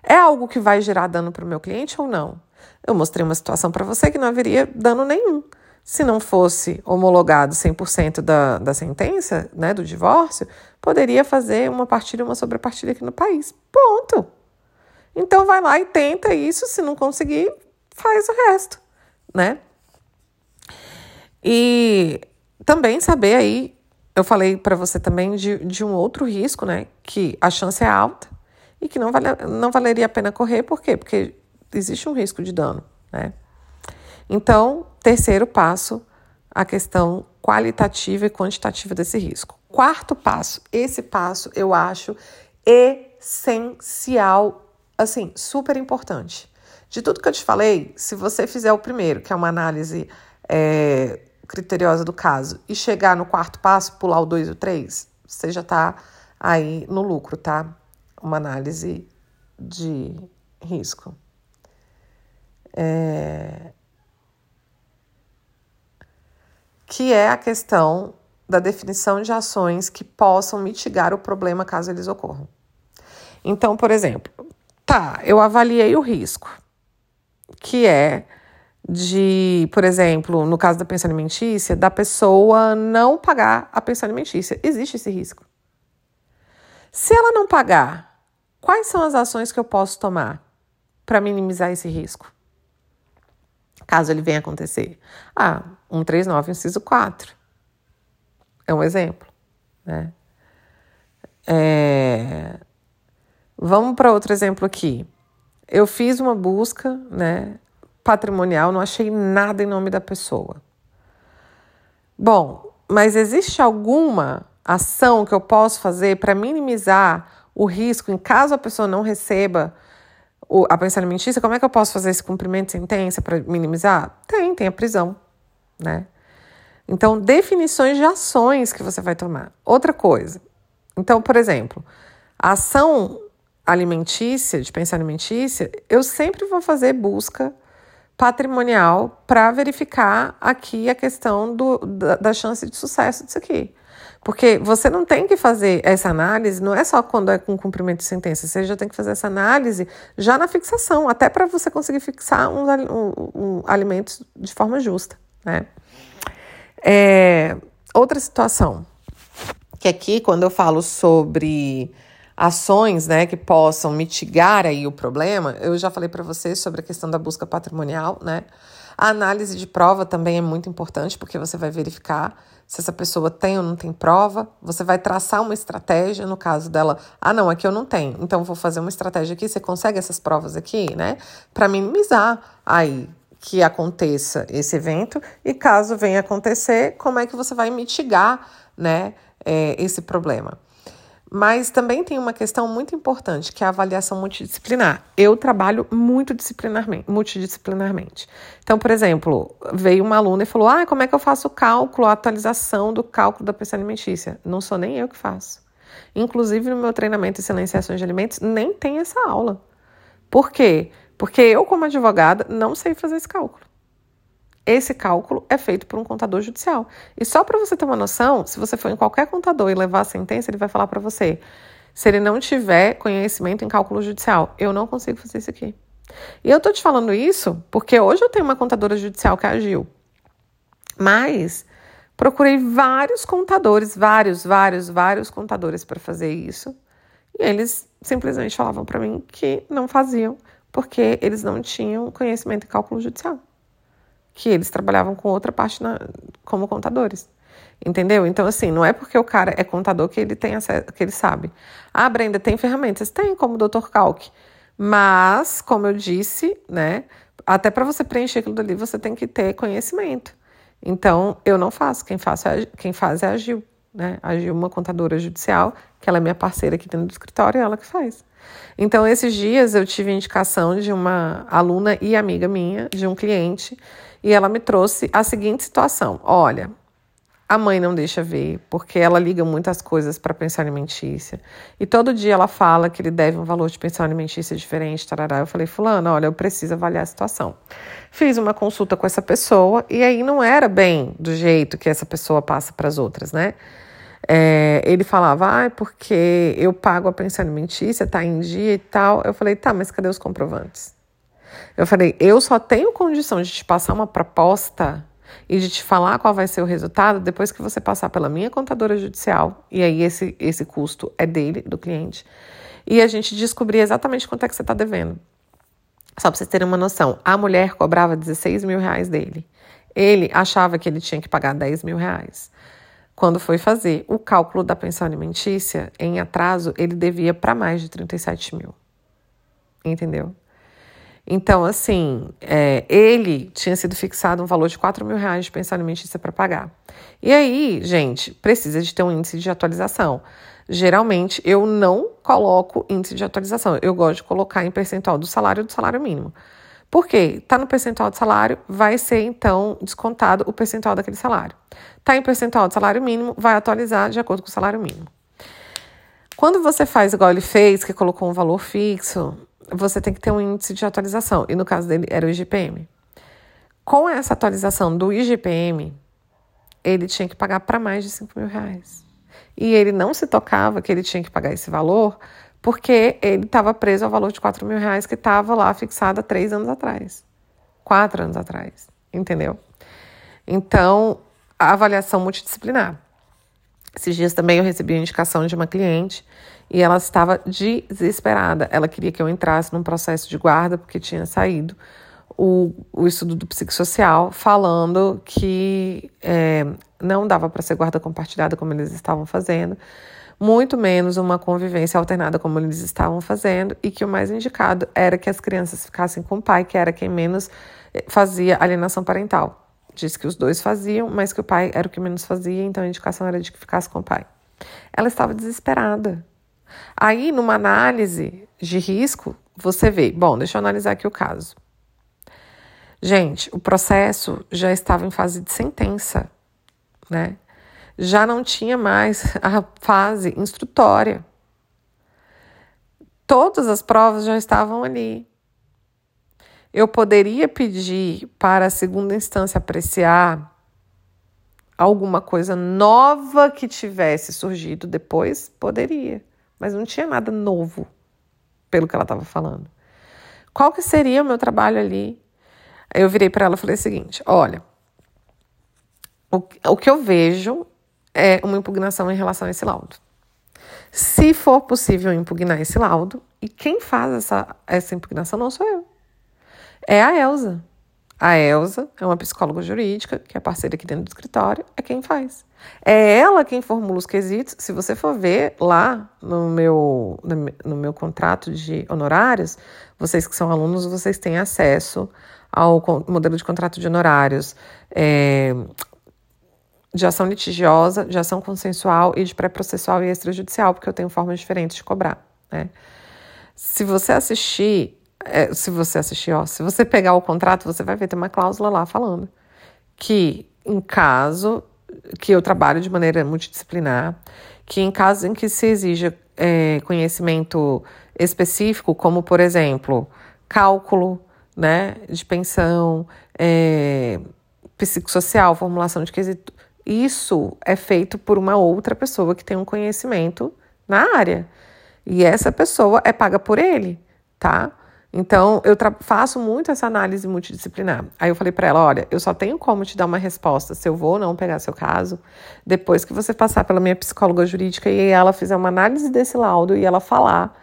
É algo que vai gerar dano para o meu cliente ou não? Eu mostrei uma situação para você que não haveria dano nenhum. Se não fosse homologado 100% da, da sentença, né, do divórcio, poderia fazer uma partilha, uma sobrepartilha aqui no país. Ponto. Então vai lá e tenta isso, se não conseguir, faz o resto, né? E também saber aí, eu falei para você também de, de um outro risco, né? Que a chance é alta e que não, vale, não valeria a pena correr, por quê? Porque existe um risco de dano, né? Então, terceiro passo, a questão qualitativa e quantitativa desse risco. Quarto passo, esse passo eu acho essencial, assim, super importante. De tudo que eu te falei, se você fizer o primeiro, que é uma análise é, criteriosa do caso e chegar no quarto passo, pular o 2 e o 3, você já está aí no lucro, tá? Uma análise de risco. É... Que é a questão da definição de ações que possam mitigar o problema caso eles ocorram. Então, por exemplo, tá, eu avaliei o risco, que é de, por exemplo, no caso da pensão alimentícia, da pessoa não pagar a pensão alimentícia. Existe esse risco. Se ela não pagar, quais são as ações que eu posso tomar para minimizar esse risco? Caso ele venha acontecer. Ah, 139, inciso 4. É um exemplo. Né? É... Vamos para outro exemplo aqui. Eu fiz uma busca, né? patrimonial, não achei nada em nome da pessoa. Bom, mas existe alguma ação que eu posso fazer para minimizar o risco em caso a pessoa não receba a pensão alimentícia? Como é que eu posso fazer esse cumprimento de sentença para minimizar? Tem, tem a prisão, né? Então, definições de ações que você vai tomar. Outra coisa. Então, por exemplo, a ação alimentícia, de pensão alimentícia, eu sempre vou fazer busca patrimonial para verificar aqui a questão do, da, da chance de sucesso disso aqui. Porque você não tem que fazer essa análise, não é só quando é com cumprimento de sentença, você já tem que fazer essa análise já na fixação, até para você conseguir fixar uns um, um, alimentos de forma justa. Né? É, outra situação, que aqui, quando eu falo sobre ações né, que possam mitigar aí o problema, eu já falei para vocês sobre a questão da busca patrimonial, né? A análise de prova também é muito importante, porque você vai verificar se essa pessoa tem ou não tem prova, você vai traçar uma estratégia, no caso dela, ah, não, aqui eu não tenho, então vou fazer uma estratégia aqui, você consegue essas provas aqui, né? Para minimizar aí que aconteça esse evento e caso venha acontecer, como é que você vai mitigar, né, é, esse problema. Mas também tem uma questão muito importante, que é a avaliação multidisciplinar. Eu trabalho muito disciplinarmente, multidisciplinarmente. Então, por exemplo, veio uma aluna e falou: Ah, como é que eu faço o cálculo, a atualização do cálculo da pensão alimentícia? Não sou nem eu que faço. Inclusive, no meu treinamento em silenciações de alimentos, nem tem essa aula. Por quê? Porque eu, como advogada, não sei fazer esse cálculo. Esse cálculo é feito por um contador judicial. E só para você ter uma noção, se você for em qualquer contador e levar a sentença, ele vai falar para você: se ele não tiver conhecimento em cálculo judicial, eu não consigo fazer isso aqui. E eu tô te falando isso porque hoje eu tenho uma contadora judicial que agiu. Mas procurei vários contadores, vários, vários, vários contadores para fazer isso. E eles simplesmente falavam para mim que não faziam porque eles não tinham conhecimento em cálculo judicial. Que eles trabalhavam com outra parte na, como contadores. Entendeu? Então, assim, não é porque o cara é contador que ele tem acesso, que ele sabe. Ah, Brenda, tem ferramentas? Tem, como o Dr. Calc. Mas, como eu disse, né, até para você preencher aquilo dali, você tem que ter conhecimento. Então, eu não faço. Quem faz é, quem faz é a Gil, né? A Gil, uma contadora judicial, que ela é minha parceira aqui dentro do escritório, é ela que faz. Então, esses dias eu tive indicação de uma aluna e amiga minha, de um cliente, e ela me trouxe a seguinte situação: olha, a mãe não deixa ver, porque ela liga muitas coisas para pensão alimentícia. E todo dia ela fala que ele deve um valor de pensão alimentícia diferente, tarará. Eu falei, fulano, olha, eu preciso avaliar a situação. Fiz uma consulta com essa pessoa e aí não era bem do jeito que essa pessoa passa para as outras, né? É, ele falava, ah, porque eu pago a pensão alimentícia, tá em dia e tal. Eu falei, tá, mas cadê os comprovantes? Eu falei, eu só tenho condição de te passar uma proposta e de te falar qual vai ser o resultado depois que você passar pela minha contadora judicial, e aí esse, esse custo é dele, do cliente, e a gente descobrir exatamente quanto é que você está devendo. Só para vocês terem uma noção, a mulher cobrava 16 mil reais dele. Ele achava que ele tinha que pagar 10 mil reais. Quando foi fazer o cálculo da pensão alimentícia, em atraso, ele devia para mais de 37 mil. Entendeu? Então, assim, é, ele tinha sido fixado um valor de 4 mil reais de pensão alimentícia para pagar. E aí, gente, precisa de ter um índice de atualização. Geralmente, eu não coloco índice de atualização. Eu gosto de colocar em percentual do salário do salário mínimo. Por quê? Está no percentual de salário, vai ser então descontado o percentual daquele salário. Está em percentual de salário mínimo, vai atualizar de acordo com o salário mínimo. Quando você faz igual ele fez, que colocou um valor fixo, você tem que ter um índice de atualização. E no caso dele era o IGPM. Com essa atualização do IGPM, ele tinha que pagar para mais de 5 mil reais. E ele não se tocava que ele tinha que pagar esse valor porque ele estava preso ao valor de 4 mil reais que estava lá fixado há três anos atrás. Quatro anos atrás, entendeu? Então, a avaliação multidisciplinar. Esses dias também eu recebi a indicação de uma cliente e ela estava desesperada. Ela queria que eu entrasse num processo de guarda, porque tinha saído o, o estudo do psicossocial falando que é, não dava para ser guarda compartilhada como eles estavam fazendo, muito menos uma convivência alternada como eles estavam fazendo, e que o mais indicado era que as crianças ficassem com o pai, que era quem menos eh, fazia alienação parental. Diz que os dois faziam, mas que o pai era o que menos fazia, então a indicação era de que ficasse com o pai. Ela estava desesperada. Aí, numa análise de risco, você vê, bom, deixa eu analisar aqui o caso. Gente, o processo já estava em fase de sentença, né? Já não tinha mais <laughs> a fase instrutória. Todas as provas já estavam ali. Eu poderia pedir para a segunda instância apreciar alguma coisa nova que tivesse surgido depois? Poderia mas não tinha nada novo pelo que ela estava falando. Qual que seria o meu trabalho ali? Aí eu virei para ela e falei o seguinte: olha, o, o que eu vejo é uma impugnação em relação a esse laudo. Se for possível impugnar esse laudo, e quem faz essa, essa impugnação não sou eu, é a Elsa. A Elsa é uma psicóloga jurídica, que é parceira aqui dentro do escritório, é quem faz. É ela quem formula os quesitos. Se você for ver lá no meu, no meu contrato de honorários, vocês que são alunos, vocês têm acesso ao modelo de contrato de honorários é, de ação litigiosa, de ação consensual e de pré-processual e extrajudicial, porque eu tenho formas diferentes de cobrar. Né? Se você assistir é, se você assistir, ó, se você pegar o contrato, você vai ver, tem uma cláusula lá falando que em caso que eu trabalho de maneira multidisciplinar, que em caso em que se exija é, conhecimento específico, como por exemplo, cálculo né, de pensão, é, psicossocial, formulação de quesito, isso é feito por uma outra pessoa que tem um conhecimento na área. E essa pessoa é paga por ele, tá? Então, eu faço muito essa análise multidisciplinar. Aí eu falei para ela: olha, eu só tenho como te dar uma resposta se eu vou ou não pegar seu caso, depois que você passar pela minha psicóloga jurídica e ela fizer uma análise desse laudo e ela falar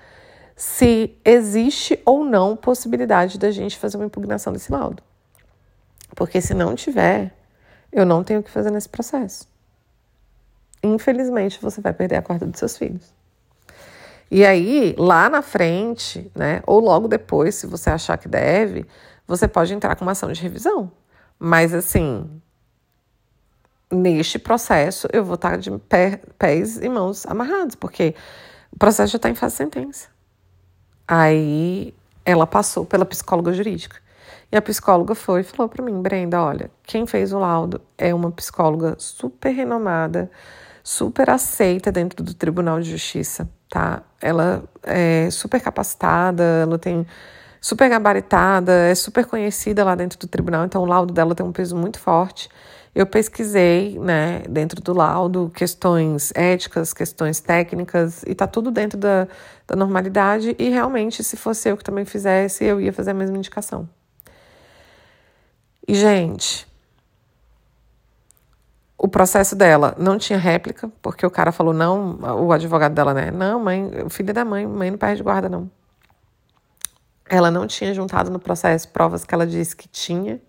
se existe ou não possibilidade da gente fazer uma impugnação desse laudo. Porque se não tiver, eu não tenho o que fazer nesse processo. Infelizmente, você vai perder a guarda dos seus filhos. E aí, lá na frente, né, ou logo depois, se você achar que deve, você pode entrar com uma ação de revisão. Mas, assim, neste processo, eu vou estar de pé, pés e mãos amarrados, porque o processo já está em fase de sentença. Aí, ela passou pela psicóloga jurídica. E a psicóloga foi e falou para mim, Brenda, olha, quem fez o laudo é uma psicóloga super renomada, super aceita dentro do Tribunal de Justiça tá? Ela é super capacitada, ela tem super gabaritada, é super conhecida lá dentro do tribunal, então o laudo dela tem um peso muito forte. Eu pesquisei, né, dentro do laudo, questões éticas, questões técnicas, e tá tudo dentro da, da normalidade, e realmente, se fosse eu que também fizesse, eu ia fazer a mesma indicação. E, gente, o processo dela não tinha réplica, porque o cara falou não, o advogado dela, né? Não, mãe, o filho é da mãe, mãe não perde guarda, não. Ela não tinha juntado no processo provas que ela disse que tinha,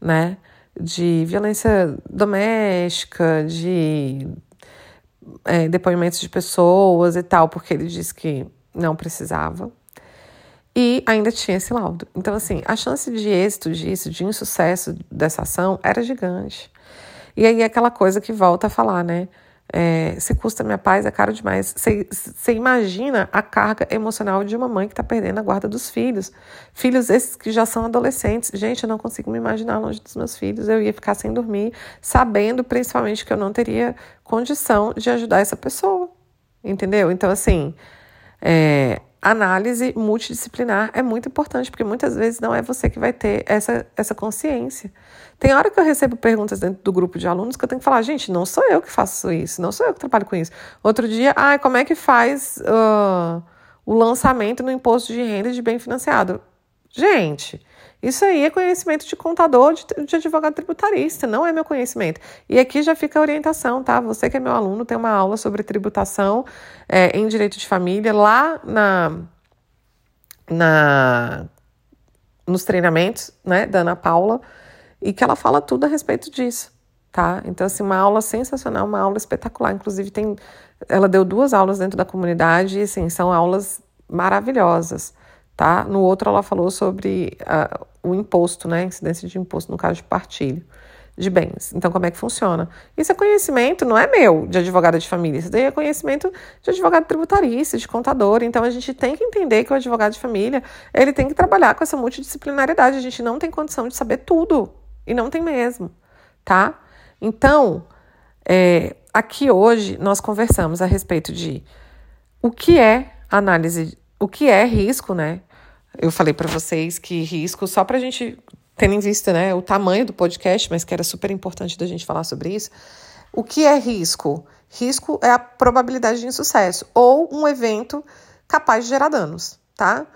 né? De violência doméstica, de é, depoimentos de pessoas e tal, porque ele disse que não precisava. E ainda tinha esse laudo. Então, assim, a chance de êxito disso, de insucesso dessa ação, era gigante. E aí aquela coisa que volta a falar, né? É, se custa minha paz, é caro demais. Você imagina a carga emocional de uma mãe que está perdendo a guarda dos filhos. Filhos esses que já são adolescentes. Gente, eu não consigo me imaginar longe dos meus filhos. Eu ia ficar sem dormir, sabendo principalmente que eu não teria condição de ajudar essa pessoa. Entendeu? Então, assim, é, análise multidisciplinar é muito importante, porque muitas vezes não é você que vai ter essa, essa consciência. Tem hora que eu recebo perguntas dentro do grupo de alunos que eu tenho que falar, gente, não sou eu que faço isso, não sou eu que trabalho com isso. Outro dia, ah, como é que faz uh, o lançamento no imposto de renda de bem financiado? Gente, isso aí é conhecimento de contador, de, de, advogado tributarista, não é meu conhecimento. E aqui já fica a orientação, tá? Você que é meu aluno tem uma aula sobre tributação é, em direito de família lá na, na nos treinamentos, né, da Ana Paula e que ela fala tudo a respeito disso, tá? Então, assim, uma aula sensacional, uma aula espetacular. Inclusive, tem, ela deu duas aulas dentro da comunidade e, assim, são aulas maravilhosas, tá? No outro, ela falou sobre uh, o imposto, né? Incidência de imposto no caso de partilho de bens. Então, como é que funciona? Isso é conhecimento, não é meu, de advogada de família. Isso daí é conhecimento de advogado tributarista, de contador. Então, a gente tem que entender que o advogado de família, ele tem que trabalhar com essa multidisciplinaridade. A gente não tem condição de saber tudo. E não tem mesmo, tá? Então, é, aqui hoje nós conversamos a respeito de o que é análise, o que é risco, né? Eu falei para vocês que risco, só para a gente ter em vista né, o tamanho do podcast, mas que era super importante da gente falar sobre isso. O que é risco? Risco é a probabilidade de insucesso ou um evento capaz de gerar danos, tá?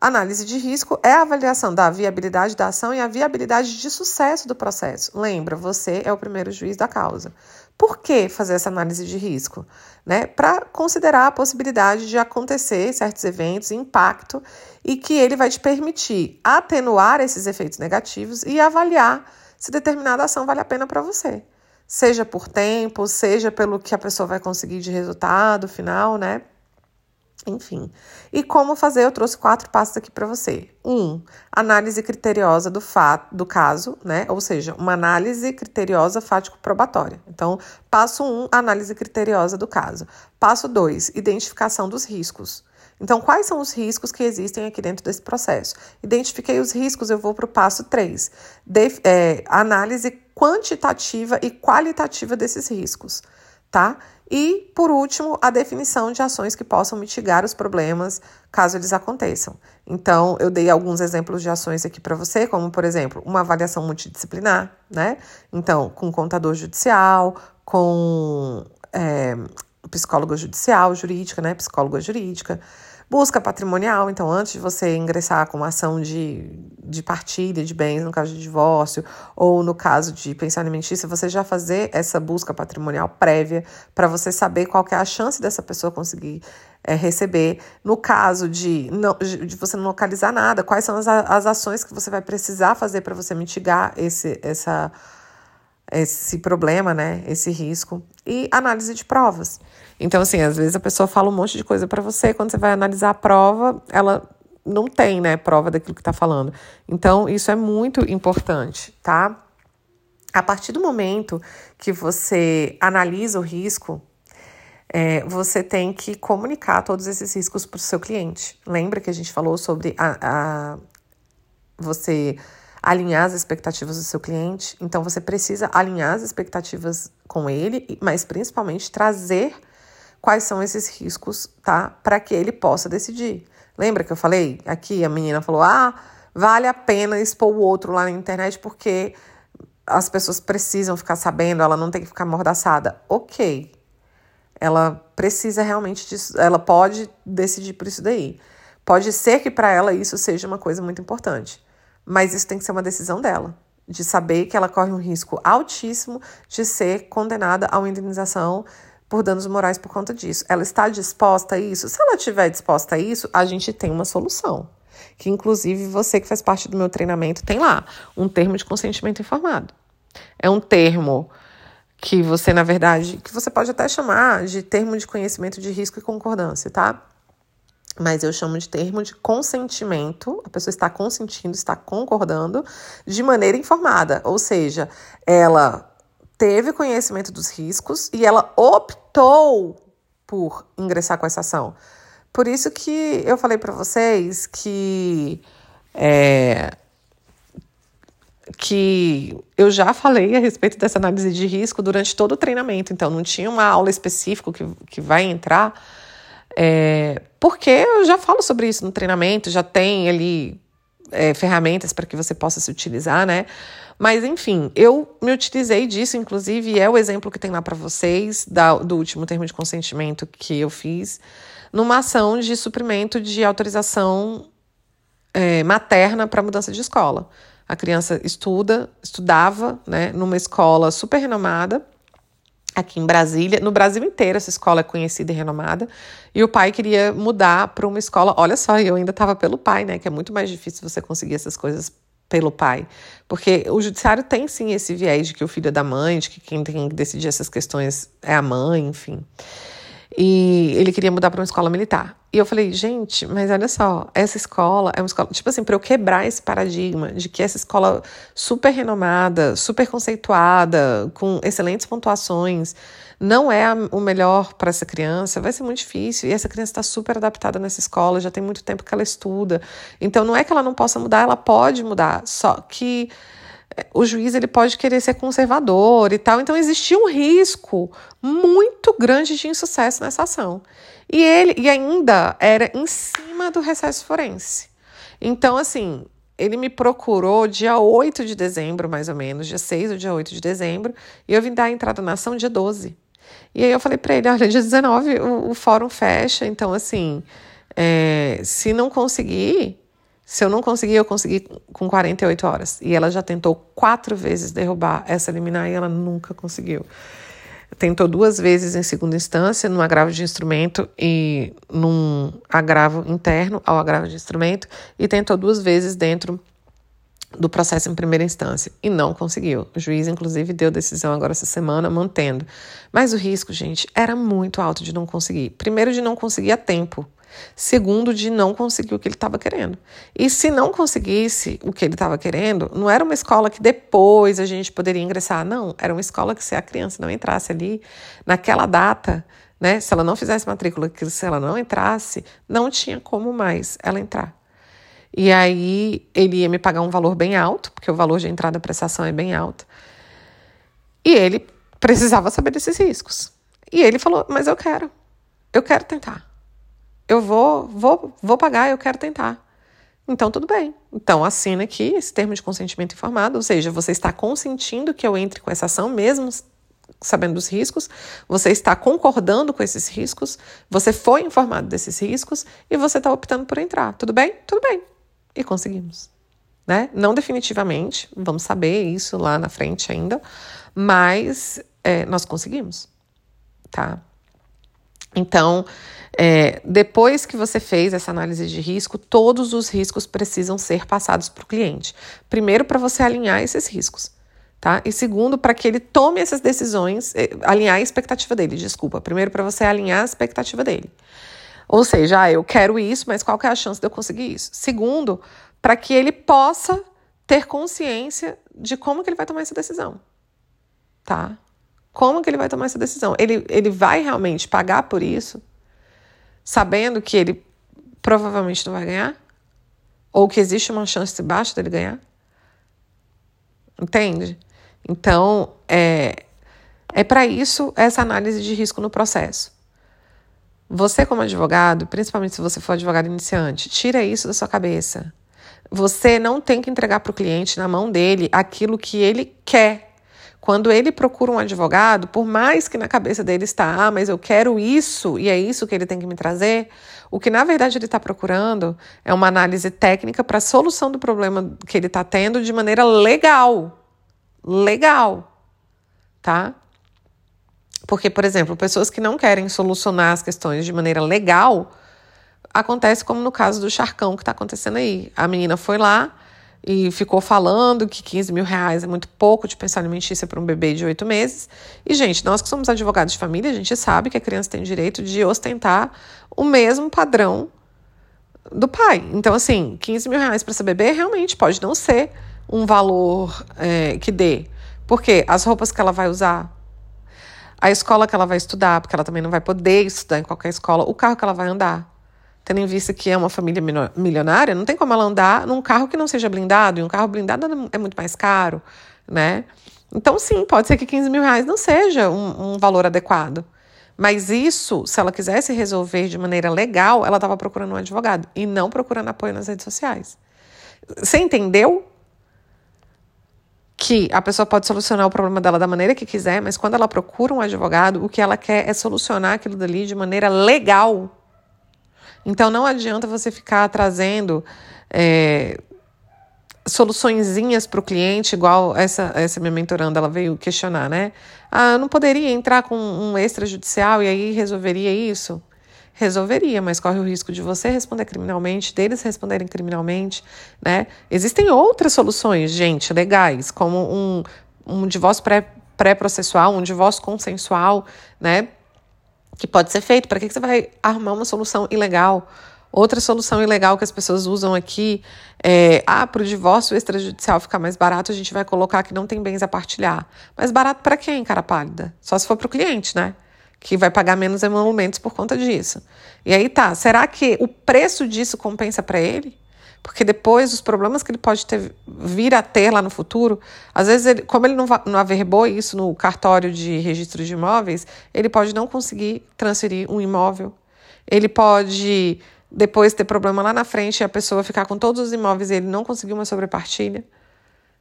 Análise de risco é a avaliação da viabilidade da ação e a viabilidade de sucesso do processo. Lembra, você é o primeiro juiz da causa. Por que fazer essa análise de risco? Né? Para considerar a possibilidade de acontecer certos eventos, impacto, e que ele vai te permitir atenuar esses efeitos negativos e avaliar se determinada ação vale a pena para você. Seja por tempo, seja pelo que a pessoa vai conseguir de resultado final, né? Enfim. E como fazer? Eu trouxe quatro passos aqui para você. Um, análise criteriosa do fato do caso, né? Ou seja, uma análise criteriosa fático-probatória. Então, passo um, análise criteriosa do caso. Passo dois, identificação dos riscos. Então, quais são os riscos que existem aqui dentro desse processo? Identifiquei os riscos, eu vou para o passo 3. é, análise quantitativa e qualitativa desses riscos, tá? E, por último, a definição de ações que possam mitigar os problemas caso eles aconteçam. Então, eu dei alguns exemplos de ações aqui para você, como, por exemplo, uma avaliação multidisciplinar, né? Então, com contador judicial, com é, psicóloga judicial, jurídica, né? Psicóloga jurídica. Busca patrimonial, então, antes de você ingressar com uma ação de, de partilha de bens, no caso de divórcio, ou no caso de pensão alimentícia, você já fazer essa busca patrimonial prévia para você saber qual é a chance dessa pessoa conseguir é, receber. No caso de, não, de você não localizar nada, quais são as, as ações que você vai precisar fazer para você mitigar esse, essa, esse problema, né? Esse risco. E análise de provas. Então, assim, às vezes a pessoa fala um monte de coisa para você, quando você vai analisar a prova, ela não tem, né, prova daquilo que está falando. Então, isso é muito importante, tá? A partir do momento que você analisa o risco, é, você tem que comunicar todos esses riscos para o seu cliente. Lembra que a gente falou sobre a, a, você alinhar as expectativas do seu cliente? Então, você precisa alinhar as expectativas com ele, mas principalmente trazer quais são esses riscos, tá? Para que ele possa decidir. Lembra que eu falei aqui? A menina falou: ah, vale a pena expor o outro lá na internet porque as pessoas precisam ficar sabendo, ela não tem que ficar mordaçada. Ok. Ela precisa realmente disso, ela pode decidir por isso daí. Pode ser que para ela isso seja uma coisa muito importante, mas isso tem que ser uma decisão dela, de saber que ela corre um risco altíssimo de ser condenada a uma indenização por danos morais por conta disso. Ela está disposta a isso? Se ela estiver disposta a isso, a gente tem uma solução. Que inclusive você que faz parte do meu treinamento tem lá um termo de consentimento informado. É um termo que você, na verdade, que você pode até chamar de termo de conhecimento de risco e concordância, tá? Mas eu chamo de termo de consentimento. A pessoa está consentindo, está concordando de maneira informada, ou seja, ela teve conhecimento dos riscos e ela optou por ingressar com essa ação. Por isso que eu falei para vocês que é, que eu já falei a respeito dessa análise de risco durante todo o treinamento, então não tinha uma aula específica que, que vai entrar, é, porque eu já falo sobre isso no treinamento, já tem ali é, ferramentas para que você possa se utilizar, né? Mas, enfim, eu me utilizei disso, inclusive, é o exemplo que tem lá para vocês, da, do último termo de consentimento que eu fiz, numa ação de suprimento de autorização é, materna para mudança de escola. A criança estuda, estudava, né, numa escola super renomada, aqui em Brasília. No Brasil inteiro, essa escola é conhecida e renomada. E o pai queria mudar para uma escola. Olha só, eu ainda estava pelo pai, né? Que é muito mais difícil você conseguir essas coisas pelo pai. Porque o judiciário tem sim esse viés de que o filho é da mãe, de que quem tem que decidir essas questões é a mãe, enfim. E ele queria mudar para uma escola militar. E eu falei, gente, mas olha só, essa escola é uma escola, tipo assim, para eu quebrar esse paradigma de que essa escola super renomada, super conceituada, com excelentes pontuações, não é o melhor para essa criança, vai ser muito difícil. E essa criança está super adaptada nessa escola, já tem muito tempo que ela estuda. Então não é que ela não possa mudar, ela pode mudar. Só que o juiz ele pode querer ser conservador e tal. Então existia um risco muito grande de insucesso nessa ação. E ele e ainda era em cima do recesso forense. Então, assim, ele me procurou dia 8 de dezembro, mais ou menos, dia 6 ou dia 8 de dezembro, e eu vim dar a entrada na ação dia 12. E aí eu falei para ele, olha, dia 19 o, o fórum fecha, então assim, é, se não conseguir, se eu não conseguir, eu consegui com 48 horas. E ela já tentou quatro vezes derrubar essa liminar e ela nunca conseguiu. Tentou duas vezes em segunda instância, num agravo de instrumento e num agravo interno ao agravo de instrumento, e tentou duas vezes dentro do processo em primeira instância e não conseguiu. O juiz, inclusive, deu decisão agora essa semana, mantendo. Mas o risco, gente, era muito alto de não conseguir. Primeiro, de não conseguir a tempo. Segundo, de não conseguir o que ele estava querendo. E se não conseguisse o que ele estava querendo, não era uma escola que depois a gente poderia ingressar. Não, era uma escola que se a criança não entrasse ali naquela data, né? Se ela não fizesse matrícula, se ela não entrasse, não tinha como mais ela entrar. E aí ele ia me pagar um valor bem alto, porque o valor de entrada da prestação é bem alto. E ele precisava saber desses riscos. E ele falou: "Mas eu quero. Eu quero tentar. Eu vou, vou, vou pagar, eu quero tentar." Então tudo bem. Então assina aqui esse termo de consentimento informado, ou seja, você está consentindo que eu entre com essa ação mesmo sabendo dos riscos, você está concordando com esses riscos, você foi informado desses riscos e você está optando por entrar. Tudo bem? Tudo bem. E conseguimos. Né? Não definitivamente, vamos saber isso lá na frente ainda, mas é, nós conseguimos, tá? Então, é, depois que você fez essa análise de risco, todos os riscos precisam ser passados para o cliente. Primeiro, para você alinhar esses riscos. Tá? E segundo, para que ele tome essas decisões, eh, alinhar a expectativa dele, desculpa. Primeiro, para você alinhar a expectativa dele. Ou seja, ah, eu quero isso, mas qual que é a chance de eu conseguir isso? Segundo, para que ele possa ter consciência de como que ele vai tomar essa decisão. Tá? Como que ele vai tomar essa decisão? Ele, ele vai realmente pagar por isso, sabendo que ele provavelmente não vai ganhar? Ou que existe uma chance baixa dele ganhar? Entende? Então, é, é para isso essa análise de risco no processo. Você, como advogado, principalmente se você for advogado iniciante, tira isso da sua cabeça. Você não tem que entregar para o cliente, na mão dele, aquilo que ele quer. Quando ele procura um advogado, por mais que na cabeça dele está, ah, mas eu quero isso e é isso que ele tem que me trazer, o que na verdade ele está procurando é uma análise técnica para a solução do problema que ele está tendo de maneira legal legal, tá? Porque, por exemplo, pessoas que não querem solucionar as questões de maneira legal, acontece como no caso do charcão que está acontecendo aí. A menina foi lá e ficou falando que 15 mil reais é muito pouco de pensar alimentícia para um bebê de oito meses. E, gente, nós que somos advogados de família, a gente sabe que a criança tem direito de ostentar o mesmo padrão do pai. Então, assim, 15 mil reais para esse bebê realmente pode não ser um valor é, que dê. Porque as roupas que ela vai usar, a escola que ela vai estudar, porque ela também não vai poder estudar em qualquer escola, o carro que ela vai andar. Tendo em vista que é uma família milionária, não tem como ela andar num carro que não seja blindado, e um carro blindado é muito mais caro, né? Então, sim, pode ser que 15 mil reais não seja um, um valor adequado. Mas isso, se ela quisesse resolver de maneira legal, ela estava procurando um advogado e não procurando apoio nas redes sociais. Você entendeu que a pessoa pode solucionar o problema dela da maneira que quiser, mas quando ela procura um advogado, o que ela quer é solucionar aquilo dali de maneira legal. Então não adianta você ficar trazendo é, soluçõezinhas para o cliente, igual essa, essa minha mentoranda ela veio questionar, né? Ah, eu não poderia entrar com um extrajudicial e aí resolveria isso? resolveria, mas corre o risco de você responder criminalmente, deles responderem criminalmente, né? Existem outras soluções, gente, legais, como um, um divórcio pré, pré-processual, um divórcio consensual, né? Que pode ser feito. Para que, que você vai arrumar uma solução ilegal? Outra solução ilegal que as pessoas usam aqui é: ah, para o divórcio extrajudicial ficar mais barato, a gente vai colocar que não tem bens a partilhar. Mas barato para quem, cara pálida? Só se for para o cliente, né? que vai pagar menos emolumentos por conta disso. E aí tá, será que o preço disso compensa para ele? Porque depois os problemas que ele pode ter, vir a ter lá no futuro, às vezes, ele, como ele não, não averbou isso no cartório de registro de imóveis, ele pode não conseguir transferir um imóvel. Ele pode depois ter problema lá na frente e a pessoa ficar com todos os imóveis e ele não conseguir uma sobrepartilha,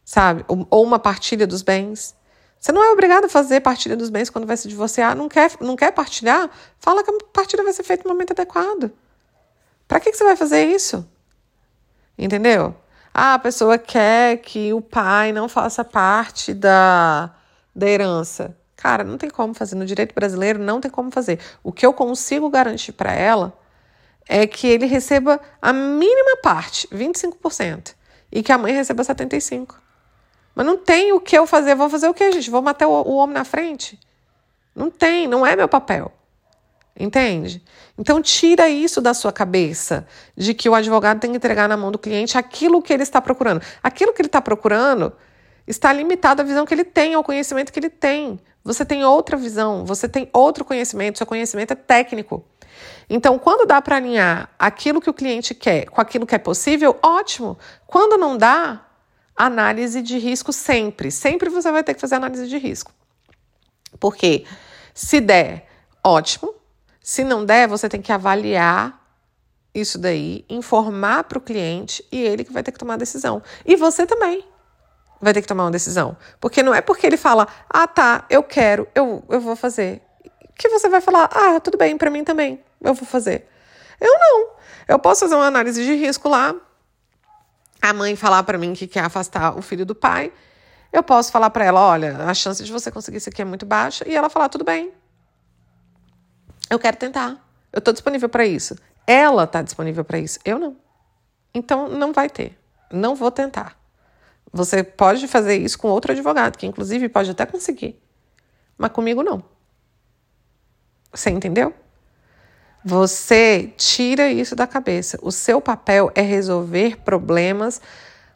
sabe? Ou uma partilha dos bens. Você não é obrigado a fazer partilha dos bens quando vai se divorciar. Não quer, não quer partilhar? Fala que a partilha vai ser feita no momento adequado. Para que, que você vai fazer isso? Entendeu? Ah, a pessoa quer que o pai não faça parte da, da herança. Cara, não tem como fazer. No direito brasileiro, não tem como fazer. O que eu consigo garantir para ela é que ele receba a mínima parte, 25%, e que a mãe receba 75%. Mas não tem o que eu fazer. Vou fazer o que, gente? Vou matar o, o homem na frente? Não tem, não é meu papel. Entende? Então, tira isso da sua cabeça, de que o advogado tem que entregar na mão do cliente aquilo que ele está procurando. Aquilo que ele está procurando está limitado à visão que ele tem, ao conhecimento que ele tem. Você tem outra visão, você tem outro conhecimento, seu conhecimento é técnico. Então, quando dá para alinhar aquilo que o cliente quer com aquilo que é possível, ótimo. Quando não dá, análise de risco sempre. Sempre você vai ter que fazer análise de risco. Porque se der, ótimo. Se não der, você tem que avaliar isso daí, informar para o cliente e ele que vai ter que tomar a decisão. E você também. vai ter que tomar uma decisão. Porque não é porque ele fala, ah, tá, eu quero, eu, eu vou fazer. Que você vai falar, ah, tudo bem, para mim também, eu vou fazer. Eu não. Eu posso fazer uma análise de risco lá, a mãe falar para mim que quer afastar o filho do pai. Eu posso falar para ela, olha, a chance de você conseguir isso aqui é muito baixa, e ela falar, tudo bem. Eu quero tentar. Eu estou disponível para isso. Ela está disponível para isso. Eu não. Então não vai ter. Não vou tentar. Você pode fazer isso com outro advogado, que inclusive pode até conseguir. Mas comigo não. Você entendeu? Você tira isso da cabeça. O seu papel é resolver problemas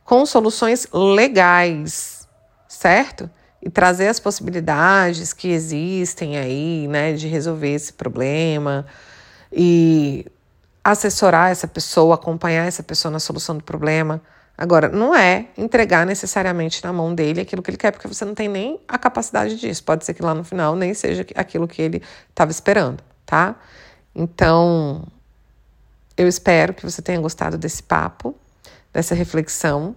com soluções legais, certo? E trazer as possibilidades que existem aí, né, de resolver esse problema e assessorar essa pessoa, acompanhar essa pessoa na solução do problema. Agora, não é entregar necessariamente na mão dele aquilo que ele quer, porque você não tem nem a capacidade disso. Pode ser que lá no final nem seja aquilo que ele estava esperando, tá? Então, eu espero que você tenha gostado desse papo, dessa reflexão,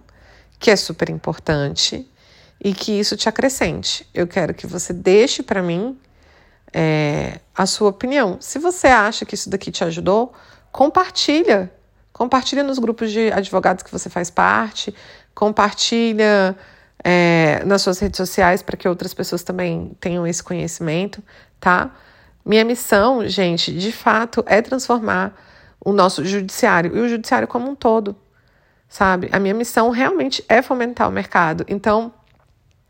que é super importante e que isso te acrescente. Eu quero que você deixe para mim é, a sua opinião. Se você acha que isso daqui te ajudou, compartilha Compartilha nos grupos de advogados que você faz parte, compartilha é, nas suas redes sociais para que outras pessoas também tenham esse conhecimento, tá? Minha missão, gente, de fato, é transformar o nosso judiciário e o judiciário como um todo, sabe? A minha missão realmente é fomentar o mercado. Então,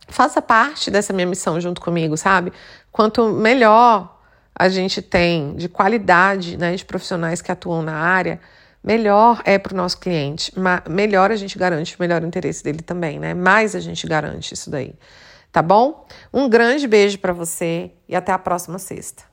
faça parte dessa minha missão junto comigo, sabe? Quanto melhor a gente tem de qualidade, né, de profissionais que atuam na área, melhor é para o nosso cliente, melhor a gente garante o melhor interesse dele também, né? Mais a gente garante isso daí. Tá bom? Um grande beijo para você e até a próxima sexta.